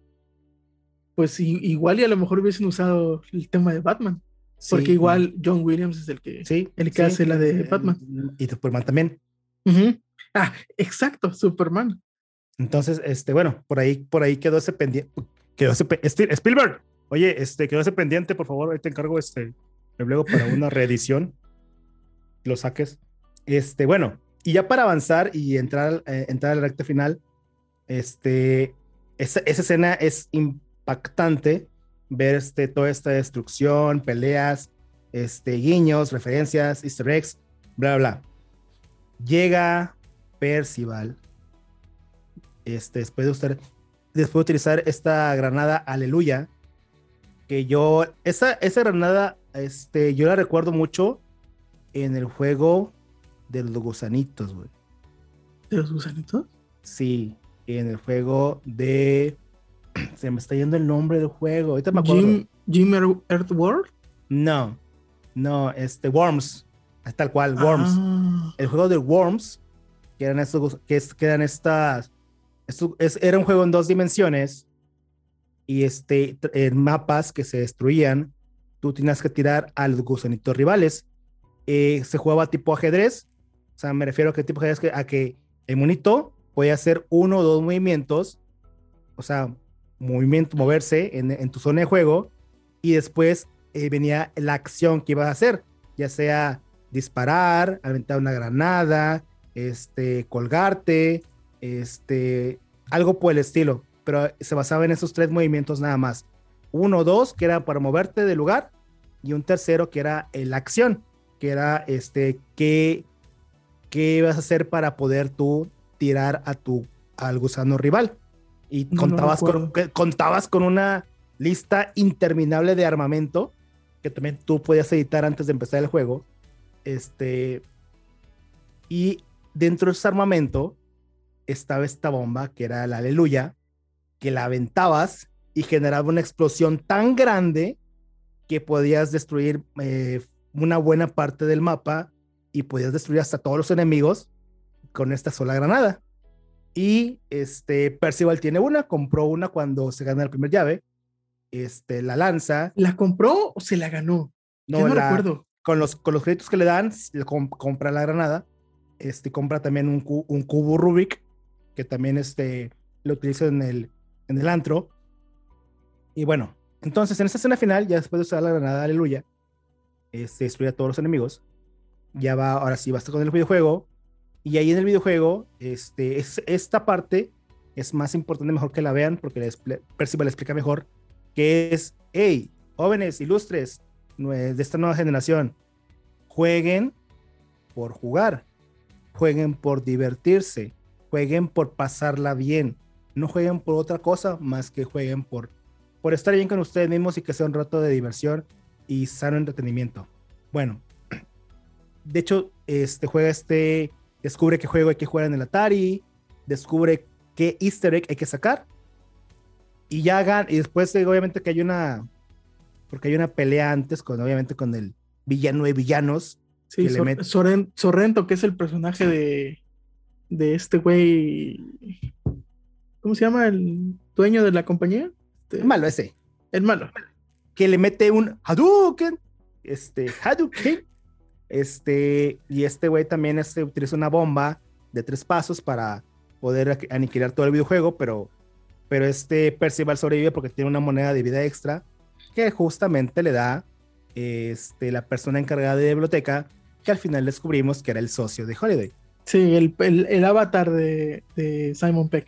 Pues igual y a lo mejor hubiesen usado el tema de Batman. porque igual John Williams es el que, el que hace la de Batman. Y Superman también. Ah, exacto, Superman. Entonces, este, bueno, por ahí, por ahí quedó ese pendiente. Quedó ese Spielberg. Oye, este, quedó ese pendiente, por favor, ahí te encargo este luego para una reedición. Lo saques. Este, bueno, y ya para avanzar y entrar, eh, entrar a la recta final, este, esa, escena es impactante ver este, toda esta destrucción, peleas, este, guiños, referencias, easter eggs, bla, bla. Llega Percival este, después de usar, después de utilizar esta granada Aleluya, que yo, esa, esa granada, este, yo la recuerdo mucho en el juego de los gusanitos, güey. ¿De los gusanitos? Sí, en el juego de... Se me está yendo el nombre del juego. Ahorita me acuerdo. Jim, Earth World? No, no, este, Worms. Tal cual, Worms. Ah. El juego de Worms, que eran estos, que, que eran estas era un juego en dos dimensiones y este, en mapas que se destruían, tú tenías que tirar a los gusanitos rivales. Eh, se jugaba tipo ajedrez, o sea, me refiero a que tipo ajedrez a que el monito podía hacer uno o dos movimientos, o sea, movimiento, moverse en, tu zona de juego, y después eh, venía la acción que ibas a hacer, ya sea disparar, aventar una granada, este, colgarte, este, algo por el estilo, pero se basaba en esos tres movimientos nada más. Uno, dos, que era para moverte del lugar, y un tercero que era la acción, que era este, qué, qué ibas a hacer para poder tú tirar a tu, al gusano rival. Y contabas, con, contabas con una lista interminable de armamento que también tú podías editar antes de empezar el juego. Este, y dentro de ese armamento estaba esta bomba, que era la aleluya, que la aventabas y generaba una explosión tan grande que podías destruir eh, una buena parte del mapa y podías destruir hasta todos los enemigos con esta sola granada. Y este Percival tiene una, compró una cuando se gana la primera llave. Este la lanza. ¿La compró o se la ganó? No, no recuerdo. Con los, con los créditos que le dan, compra la granada. Este compra también un, un cubo Rubik que también este, lo utilizo en el, en el antro. Y bueno, entonces en esta escena final, ya después de usar la granada, aleluya, este, destruye a todos los enemigos. Ya va, ahora sí, basta con el videojuego. Y ahí en el videojuego, este, es, esta parte es más importante, mejor que la vean, porque les, Percival le explica mejor, que es, hey, jóvenes, ilustres, de esta nueva generación, jueguen por jugar, jueguen por divertirse, jueguen por pasarla bien, no jueguen por otra cosa más que jueguen por, por estar bien con ustedes mismos y que sea un rato de diversión y sano entretenimiento. Bueno, de hecho, este juega este, descubre qué juego hay que jugar en el Atari, descubre qué easter egg hay que sacar y ya hagan, y después obviamente que hay una, porque hay una pelea antes con, obviamente con el villano de villanos. Sí, Sorrento, que es el personaje de, de este güey. ¿Cómo se llama el dueño de la compañía? Este, el malo ese. El malo. Que le mete un Hadouken. Este, Hadouken. Este, y este güey también este, utiliza una bomba de tres pasos para poder aniquilar todo el videojuego, pero, pero este Percival sobrevive porque tiene una moneda de vida extra que justamente le da este, la persona encargada de biblioteca, que al final descubrimos que era el socio de Holiday. Sí, el, el, avatar de, de, Simon Peck.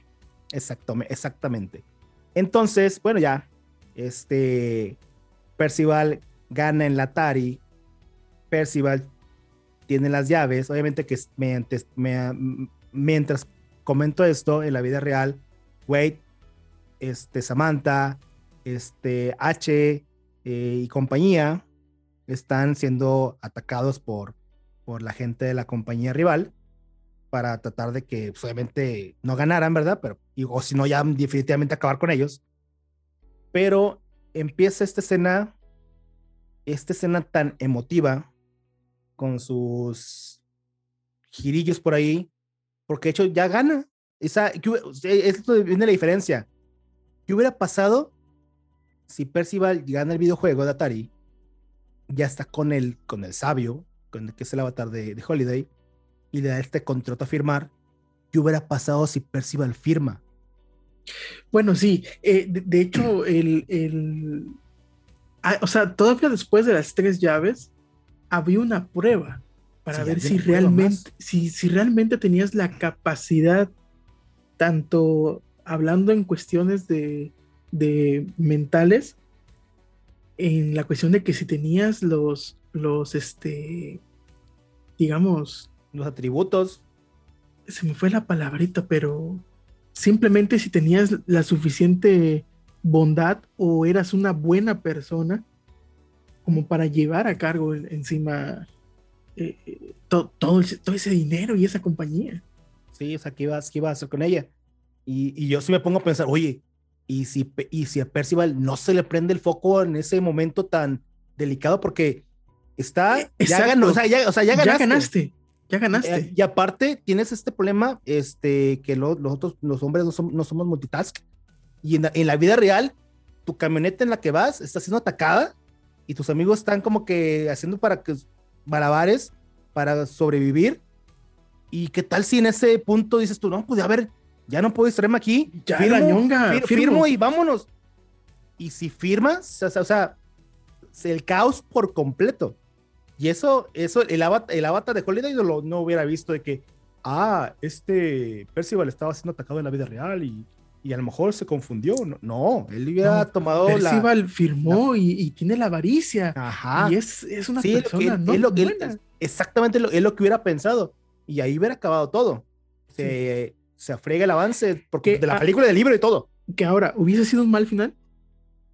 Exactamente, exactamente. Entonces, bueno, ya, este, Percival gana en la Atari. Percival tiene las llaves. Obviamente que mientras, mientras comento esto en la vida real, Wade, este, Samantha, este, H eh, y compañía están siendo atacados por, por la gente de la compañía rival para tratar de que pues, obviamente no ganaran, ¿verdad? Pero, o si no, ya definitivamente acabar con ellos. Pero empieza esta escena, esta escena tan emotiva, con sus girillos por ahí, porque de hecho ya gana. Esa, esto viene la diferencia. ¿Qué hubiera pasado si Percival gana el videojuego de Atari? Ya está con el, con el sabio, con el que es el avatar de, de Holiday, y le da este contrato a firmar. ¿Qué hubiera pasado si Percival firma? Bueno, sí, eh, de, hecho, el, el ah, o sea, todavía después de las tres llaves, había una prueba para ver si realmente, si, si realmente tenías la capacidad, tanto hablando en cuestiones de, de mentales, en la cuestión de que si tenías los, los, este, digamos, los atributos. Se me fue la palabrita, pero simplemente si tenías la suficiente bondad o eras una buena persona como para llevar a cargo encima eh, todo, todo, ese dinero y esa compañía. Sí, o sea, ¿qué ibas, qué ibas a hacer con ella? Y, y, yo sí me pongo a pensar, oye, ¿y si, y si a Percival no se le prende el foco en ese momento tan delicado porque está, ya ganó, o sea, ya, o sea, ya ganaste. Ya ganaste. Eh, y aparte, tienes este problema, este, que los otros, los hombres no, no somos multitask. Y en la, en la, vida real, tu camioneta en la que vas está siendo atacada y tus amigos están como que haciendo para que malabares para sobrevivir. ¿Y qué tal si en ese punto dices tú, no, pues a ver, ya no puedo distraerme aquí? Ya firmo, firmo. y vámonos. Y si firmas, o sea, o sea, el caos por completo. Y eso, eso el, avatar, el avatar de Holiday no, no hubiera visto de que, ah, este Percival estaba siendo atacado en la vida real y, y a lo mejor se confundió. No, él hubiera tomado Percival firmó Y, tiene la avaricia. Ajá. Y es, es una persona no lo que exactamente lo, es lo que hubiera pensado. Y ahí hubiera acabado todo. Se, se frega el avance porque de la película, del libro y todo. Que ahora, ¿hubiese sido un mal final?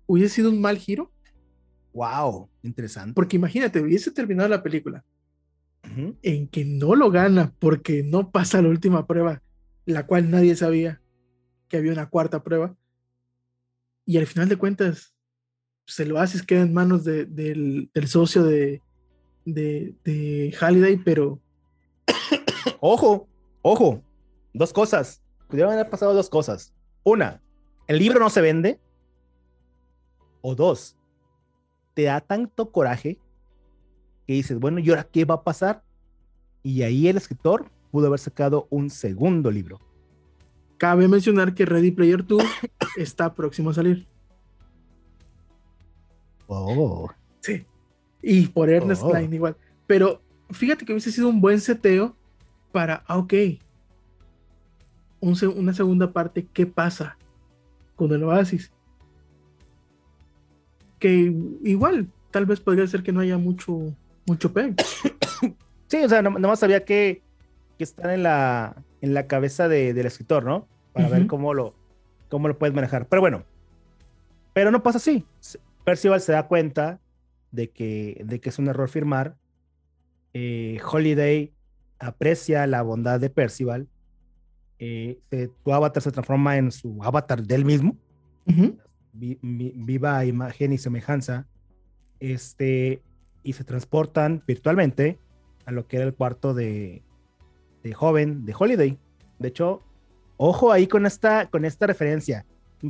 ¿Hubiese sido un mal giro? Wow, interesante. Porque imagínate, hubiese terminado la película en que no lo gana porque no pasa la última prueba, la cual nadie sabía que había una cuarta prueba. Y al final de cuentas, se lo haces, queda en manos del, del, socio de, de, de Halliday, pero. ojo, ojo, dos cosas. Pudieron haber pasado dos cosas. Una, el libro no se vende. O dos, te da tanto coraje que dices, bueno, ¿y ahora qué va a pasar? Y ahí el escritor pudo haber sacado un segundo libro. Cabe mencionar que Ready Player 2 está próximo a salir. Oh. Sí. Y por Ernest oh. Line igual. Pero fíjate que hubiese sido un buen seteo para, ah, ok, una segunda parte, ¿qué pasa con el Oasis? Que igual, tal vez podría ser que no haya mucho, mucho peg. Sí, o sea, nomás sabía que, que están en la, en la cabeza de, del escritor, ¿no? Para ver cómo lo, cómo lo puedes manejar. Pero bueno, pero no pasa así. Percival se da cuenta de que, de que es un error firmar. Eh, Holiday aprecia la bondad de Percival. Eh, tu avatar se transforma en su avatar del mismo viva imagen y semejanza, este, y se transportan virtualmente a lo que era el cuarto de, de joven de Holiday. De hecho, ojo ahí con esta, con esta referencia.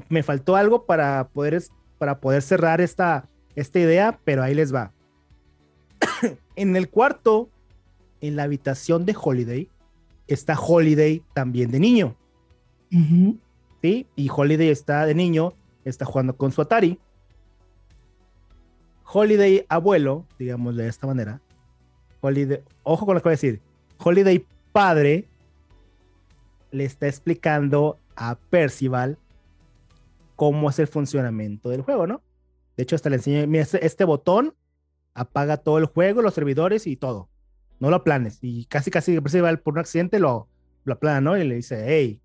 Me faltó algo para poder, para poder cerrar esta, esta idea, pero ahí les va. en el cuarto, en la habitación de Holiday, está Holiday también de niño. ¿Sí? Y Holiday está de niño está jugando con su Atari. Holiday abuelo, digámosle de esta manera, Holiday, ojo con lo que voy a decir, Holiday padre le está explicando a Percival cómo es el funcionamiento del juego, ¿no? De hecho, hasta le enseñé, mira, este, este, botón apaga todo el juego, los servidores y todo. No lo planes. Y casi, casi Percival por un accidente lo, lo aplana, ¿no? Y le dice, hey,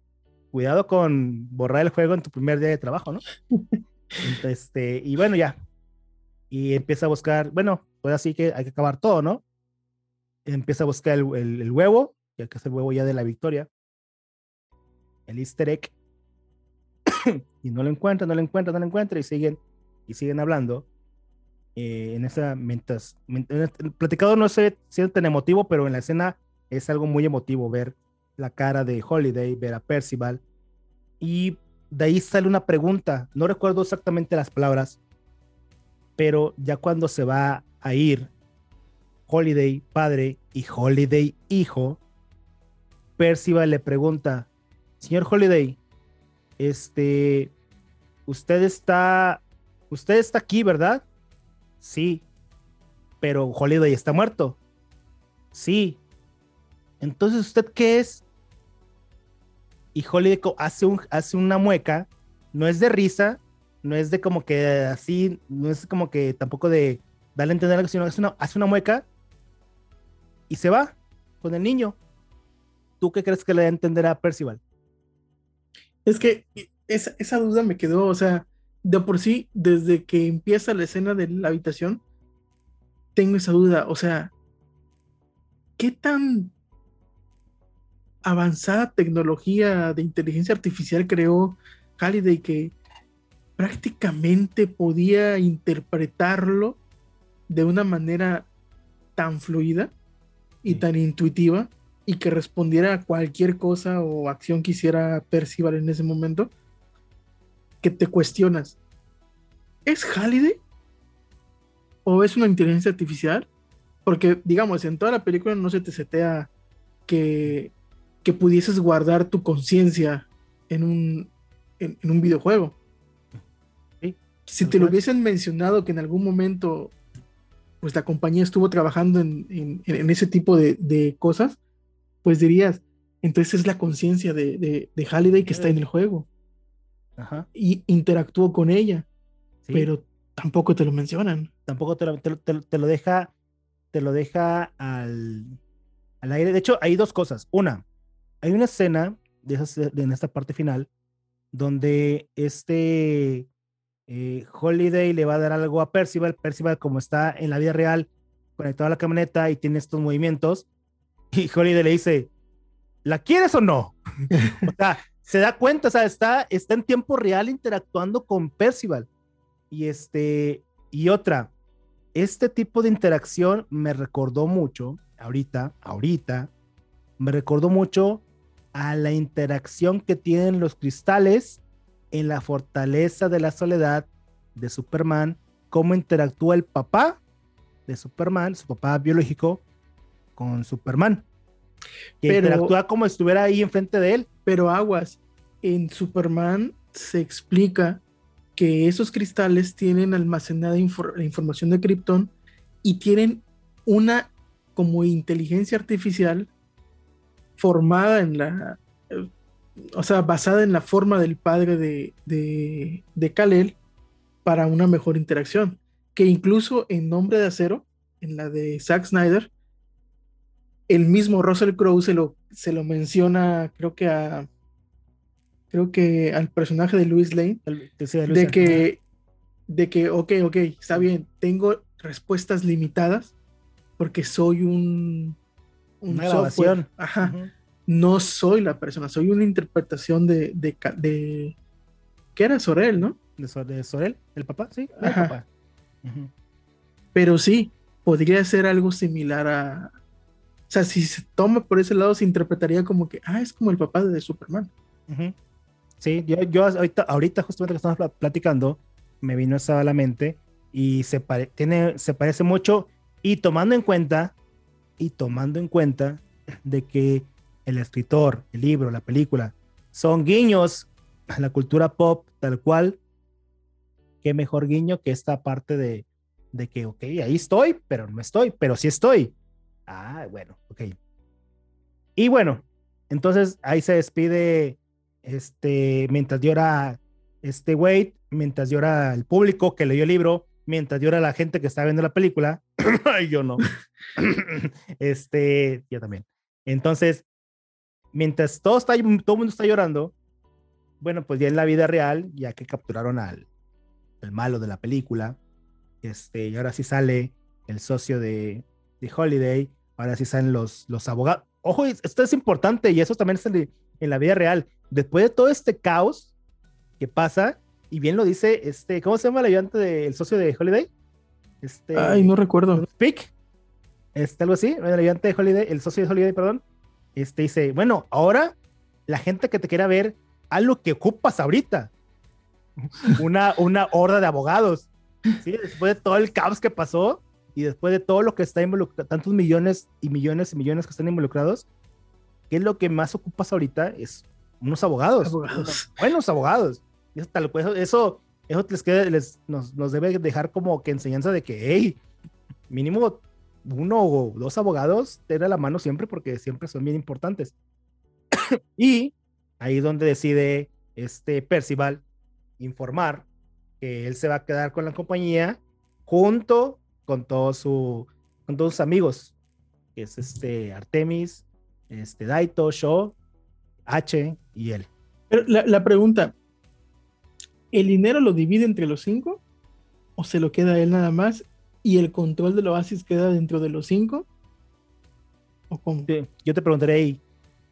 cuidado con borrar el juego en tu primer día de trabajo, ¿no? este, y bueno, ya. Y empieza a buscar, bueno, pues así que hay que acabar todo, ¿no? Empieza a buscar el, el, huevo, ya que es el huevo ya de la victoria. El easter egg. y no lo encuentra, no lo encuentra, no lo encuentra. Y siguen, y siguen hablando. Eh, en esa, mientras, el platicado no sé si es tan emotivo, pero en la escena es algo muy emotivo ver la cara de Holiday, ver a Percival. Y de ahí sale una pregunta, no recuerdo exactamente las palabras, pero ya cuando se va a ir Holiday padre y Holiday hijo, Percival le pregunta, señor Holiday, este, usted está, usted está aquí, ¿verdad? Sí, pero Holiday está muerto. Sí. Entonces, ¿usted qué es? y Holiday hace, un, hace una mueca, no es de risa, no es de como que así, no es como que tampoco de darle a entender algo, sino hace una, hace una mueca y se va con el niño. ¿Tú qué crees que le da a entender a Percival? Es que esa, esa duda me quedó, o sea, de por sí, desde que empieza la escena de la habitación, tengo esa duda, o sea, ¿qué tan avanzada tecnología de inteligencia artificial creó Halliday que prácticamente podía interpretarlo de una manera tan fluida y tan intuitiva y que respondiera a cualquier cosa o acción que hiciera Percival en ese momento, que te cuestionas, ¿es Halliday? ¿O es una inteligencia artificial? Porque, digamos, en toda la película no se te setea que que pudieses guardar tu conciencia en un, en, un videojuego. si te lo hubiesen mencionado que en algún momento pues la compañía estuvo trabajando en, ese tipo de, cosas, pues dirías, entonces es la conciencia de, de, Halliday que está en el juego. Y interactuó con ella. Pero tampoco te lo mencionan. Tampoco te lo, te, lo deja, te lo deja al, al aire. De hecho, hay dos cosas. Una, hay una escena de en esta parte final donde este eh, Holiday le va a dar algo a Percival. Percival, como está en la vida real, conectado a la camioneta y tiene estos movimientos, y Holiday le dice, ¿la quieres o no? o sea, se da cuenta, o sea, está, está en tiempo real interactuando con Percival. Y este, y otra, este tipo de interacción me recordó mucho, ahorita, ahorita, me recordó mucho a la interacción que tienen los cristales en la fortaleza de la soledad de Superman, cómo interactúa el papá de Superman, su papá biológico, con Superman. Que interactúa como si estuviera ahí enfrente de él. Pero aguas, en Superman se explica que esos cristales tienen almacenada información de Krypton y tienen una como inteligencia artificial formada en la, o sea, basada en la forma del padre de, de, de Kalel para una mejor interacción. Que incluso en Nombre de Acero, en la de Zack Snyder, el mismo Russell Crowe se lo, se lo menciona, creo que a creo que al personaje de Louis Lane, de que, de que, ok, ok, está bien, tengo respuestas limitadas porque soy un una software. Ajá. No soy la persona, soy una interpretación de, de, de ¿qué era Sorel, no? De, Sorel, el papá, sí, el papá. Pero sí, podría ser algo similar a. O sea, si se toma por ese lado, se interpretaría como que, ah, es como el papá de Superman. Sí, yo, yo ahorita, ahorita, justamente que estamos platicando, me vino esa a la mente y se, tiene, se parece mucho. Y tomando en cuenta y tomando en cuenta de que el escritor, el libro, la película son guiños a la cultura pop tal cual, qué mejor guiño que esta parte de, de que, ok, ahí estoy, pero no estoy, pero sí estoy. Ah, bueno, ok. Y bueno, entonces ahí se despide, este, mientras llora este Wade, mientras llora el público que leyó el libro, mientras llora la gente que está viendo la película. yo no. este, yo también. Entonces, mientras todo, está, todo el mundo está llorando, bueno, pues ya en la vida real, ya que capturaron al el malo de la película, este, y ahora sí sale el socio de, de Holiday, ahora sí salen los, los abogados. Ojo, esto es importante y eso también es en, en la vida real. Después de todo este caos que pasa, y bien lo dice, este, ¿cómo se llama el ayudante del socio de Holiday? Este, Ay, no recuerdo. Speak. Este, algo así, el ayudante de Holiday, el socio de Holiday, perdón. Este dice, bueno, ahora la gente que te quiera ver lo que ocupas ahorita. Una, una horda de abogados. ¿sí? Después de todo el caos que pasó y después de todo lo que está involucrado, tantos millones y millones y millones que están involucrados, ¿qué es lo que más ocupas ahorita? Es unos abogados. Buenos abogados. Eso, tal, eso, eso les, queda, les nos, nos, debe dejar como que enseñanza de que, hey, mínimo uno o dos abogados, ten a la mano siempre porque siempre son bien importantes. y ahí donde decide este Percival informar que él se va a quedar con la compañía junto con todos su con todos sus amigos, que es este Artemis, este Daito, Sho, H y él. Pero la, la, pregunta, ¿el dinero lo divide entre los cinco? ¿O se lo queda él nada más? ¿Y el control del oasis queda dentro de los cinco? ¿O cómo? yo te preguntaré ahí,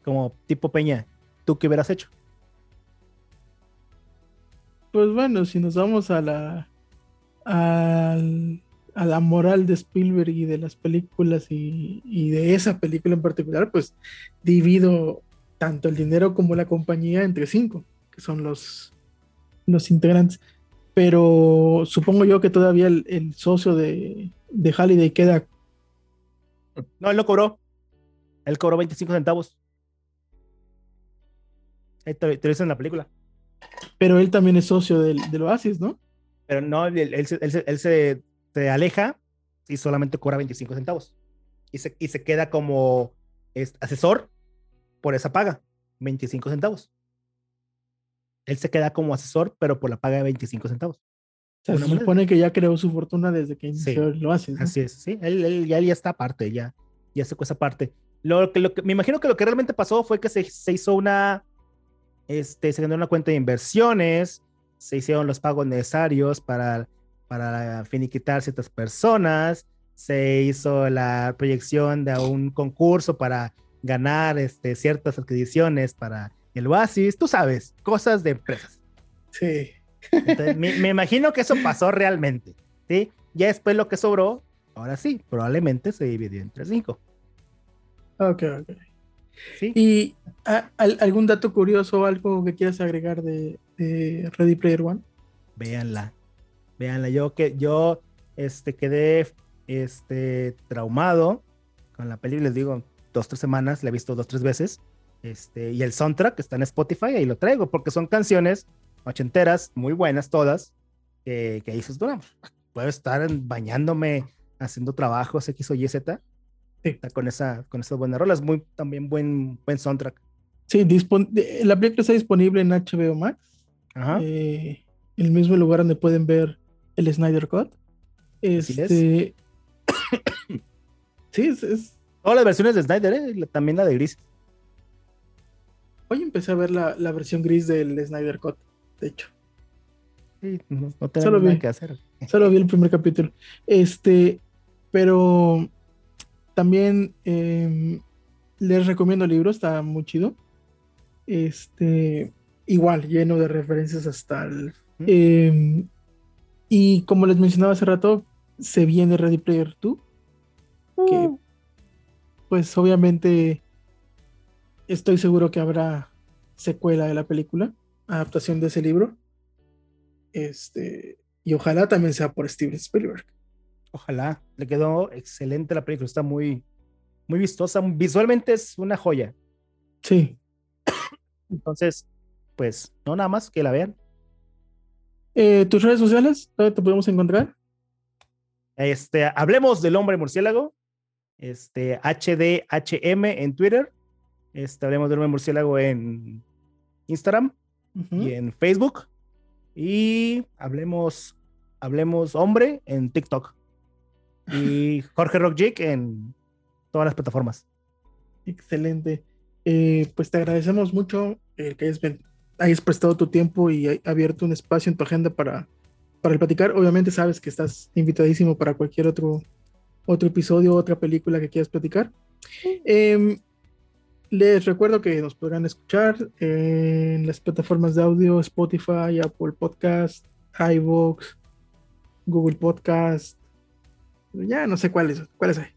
como tipo Peña, ¿tú qué hubieras hecho? Pues bueno, si nos vamos a la a, la moral de Spielberg y de las películas y, de esa película en particular, pues divido tanto el dinero como la compañía entre cinco, que son los, los integrantes. Pero supongo yo que todavía el, socio de, de Halliday queda. No, él lo cobró. Él cobró 25 centavos. Te, lo dicen en la película. Pero él también es socio del, del Oasis, ¿no? Pero no, él, él, él, se, se, aleja y solamente cobra 25 centavos. Y se, y se queda como asesor por esa paga, 25 centavos. Él se queda como asesor, pero por la paga de 25 centavos. se supone que ya creó su fortuna desde que inició el Oasis. Así es, sí. Él, él, ya, ya está aparte, ya, ya sacó esa parte. Lo que, lo que, me imagino que lo que realmente pasó fue que se, se hizo una este, se generó una cuenta de inversiones, se hicieron los pagos necesarios para, para finiquitar ciertas personas, se hizo la proyección de un concurso para ganar este, ciertas adquisiciones para el Oasis, tú sabes, cosas de empresas. Sí. me, me, imagino que eso pasó realmente, ¿sí? Ya después lo que sobró, ahora sí, probablemente se dividió entre cinco. Ok, ok. ¿Y algún dato curioso o algo que quieras agregar de, Ready Player One? Véanla, véanla. Yo que yo este, quedé este, traumado con la peli, les digo, dos, tres semanas, la he visto dos, tres veces. Este, y el soundtrack está en Spotify, ahí lo traigo, porque son canciones ochenteras, muy buenas todas, que, que dices, bueno, puedo estar bañándome, haciendo trabajos X o Y, Z, con, esa, con esas buenas rolas. Muy también buen, buen soundtrack. Sí, la película está disponible en HBO Max. Ajá. Eh, el mismo lugar donde pueden ver el Snyder Cut. Este... sí, es, Todas las versiones de Snyder, ¿eh? también la de Gris. Hoy empecé a ver la, la, versión gris del Snyder Cut, de hecho. Sí, no, no tengo nada que hacer. Solo vi el primer capítulo. Este, pero también em, les recomiendo el libro, está muy chido. Este, igual, lleno de referencias hasta el. Em, y como les mencionaba hace rato, se viene Ready Player 2. Que, uh. pues obviamente, estoy seguro que habrá secuela de la película, adaptación de ese libro. Este, y ojalá también sea por Steven Spielberg. Ojalá, le quedó excelente la película, está muy, muy vistosa, visualmente es una joya. Sí. Entonces, pues, no nada más que la vean. Eh, ¿Tus redes sociales? ¿Dónde te podemos encontrar? Este, hablemos del hombre murciélago. Este, HDHM en Twitter. Este, hablemos hombre murciélago en Instagram y en Facebook. Y hablemos, hablemos hombre en TikTok. Y Jorge Rock en todas las plataformas. Excelente. Eh, pues te agradecemos mucho eh, que hayas, hayas, prestado tu tiempo y abierto un espacio en tu agenda para, para el platicar. Obviamente sabes que estás invitadísimo para cualquier otro, otro episodio, otra película que quieras platicar. Em, les recuerdo que nos podrán escuchar en las plataformas de audio Spotify, Apple Podcast, iVoox, Google Podcast, ya no sé cuáles, cuáles hay.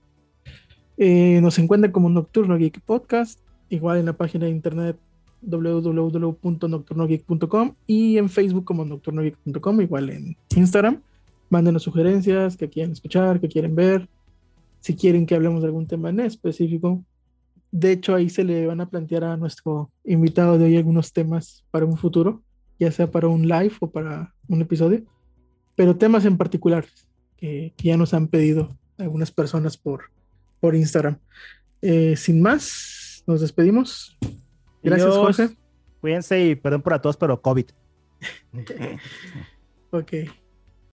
Eh, nos encuentran como Nocturno Geek Podcast, igual en la página de internet www.nocturnogeek.com y en Facebook como nocturnogeek.com, igual en Instagram. Mándenos sugerencias que quieren escuchar, que quieren ver, si quieren que hablemos de algún tema en específico. De hecho, ahí se le van a plantear a nuestro invitado de hoy algunos temas para un futuro, ya sea para un live o para un episodio, pero temas en particular que, ya nos han pedido algunas personas por, por Instagram. Eh, sin más, nos despedimos. Gracias, Jorge. Cuídense y perdón por a todos, pero COVID. ok.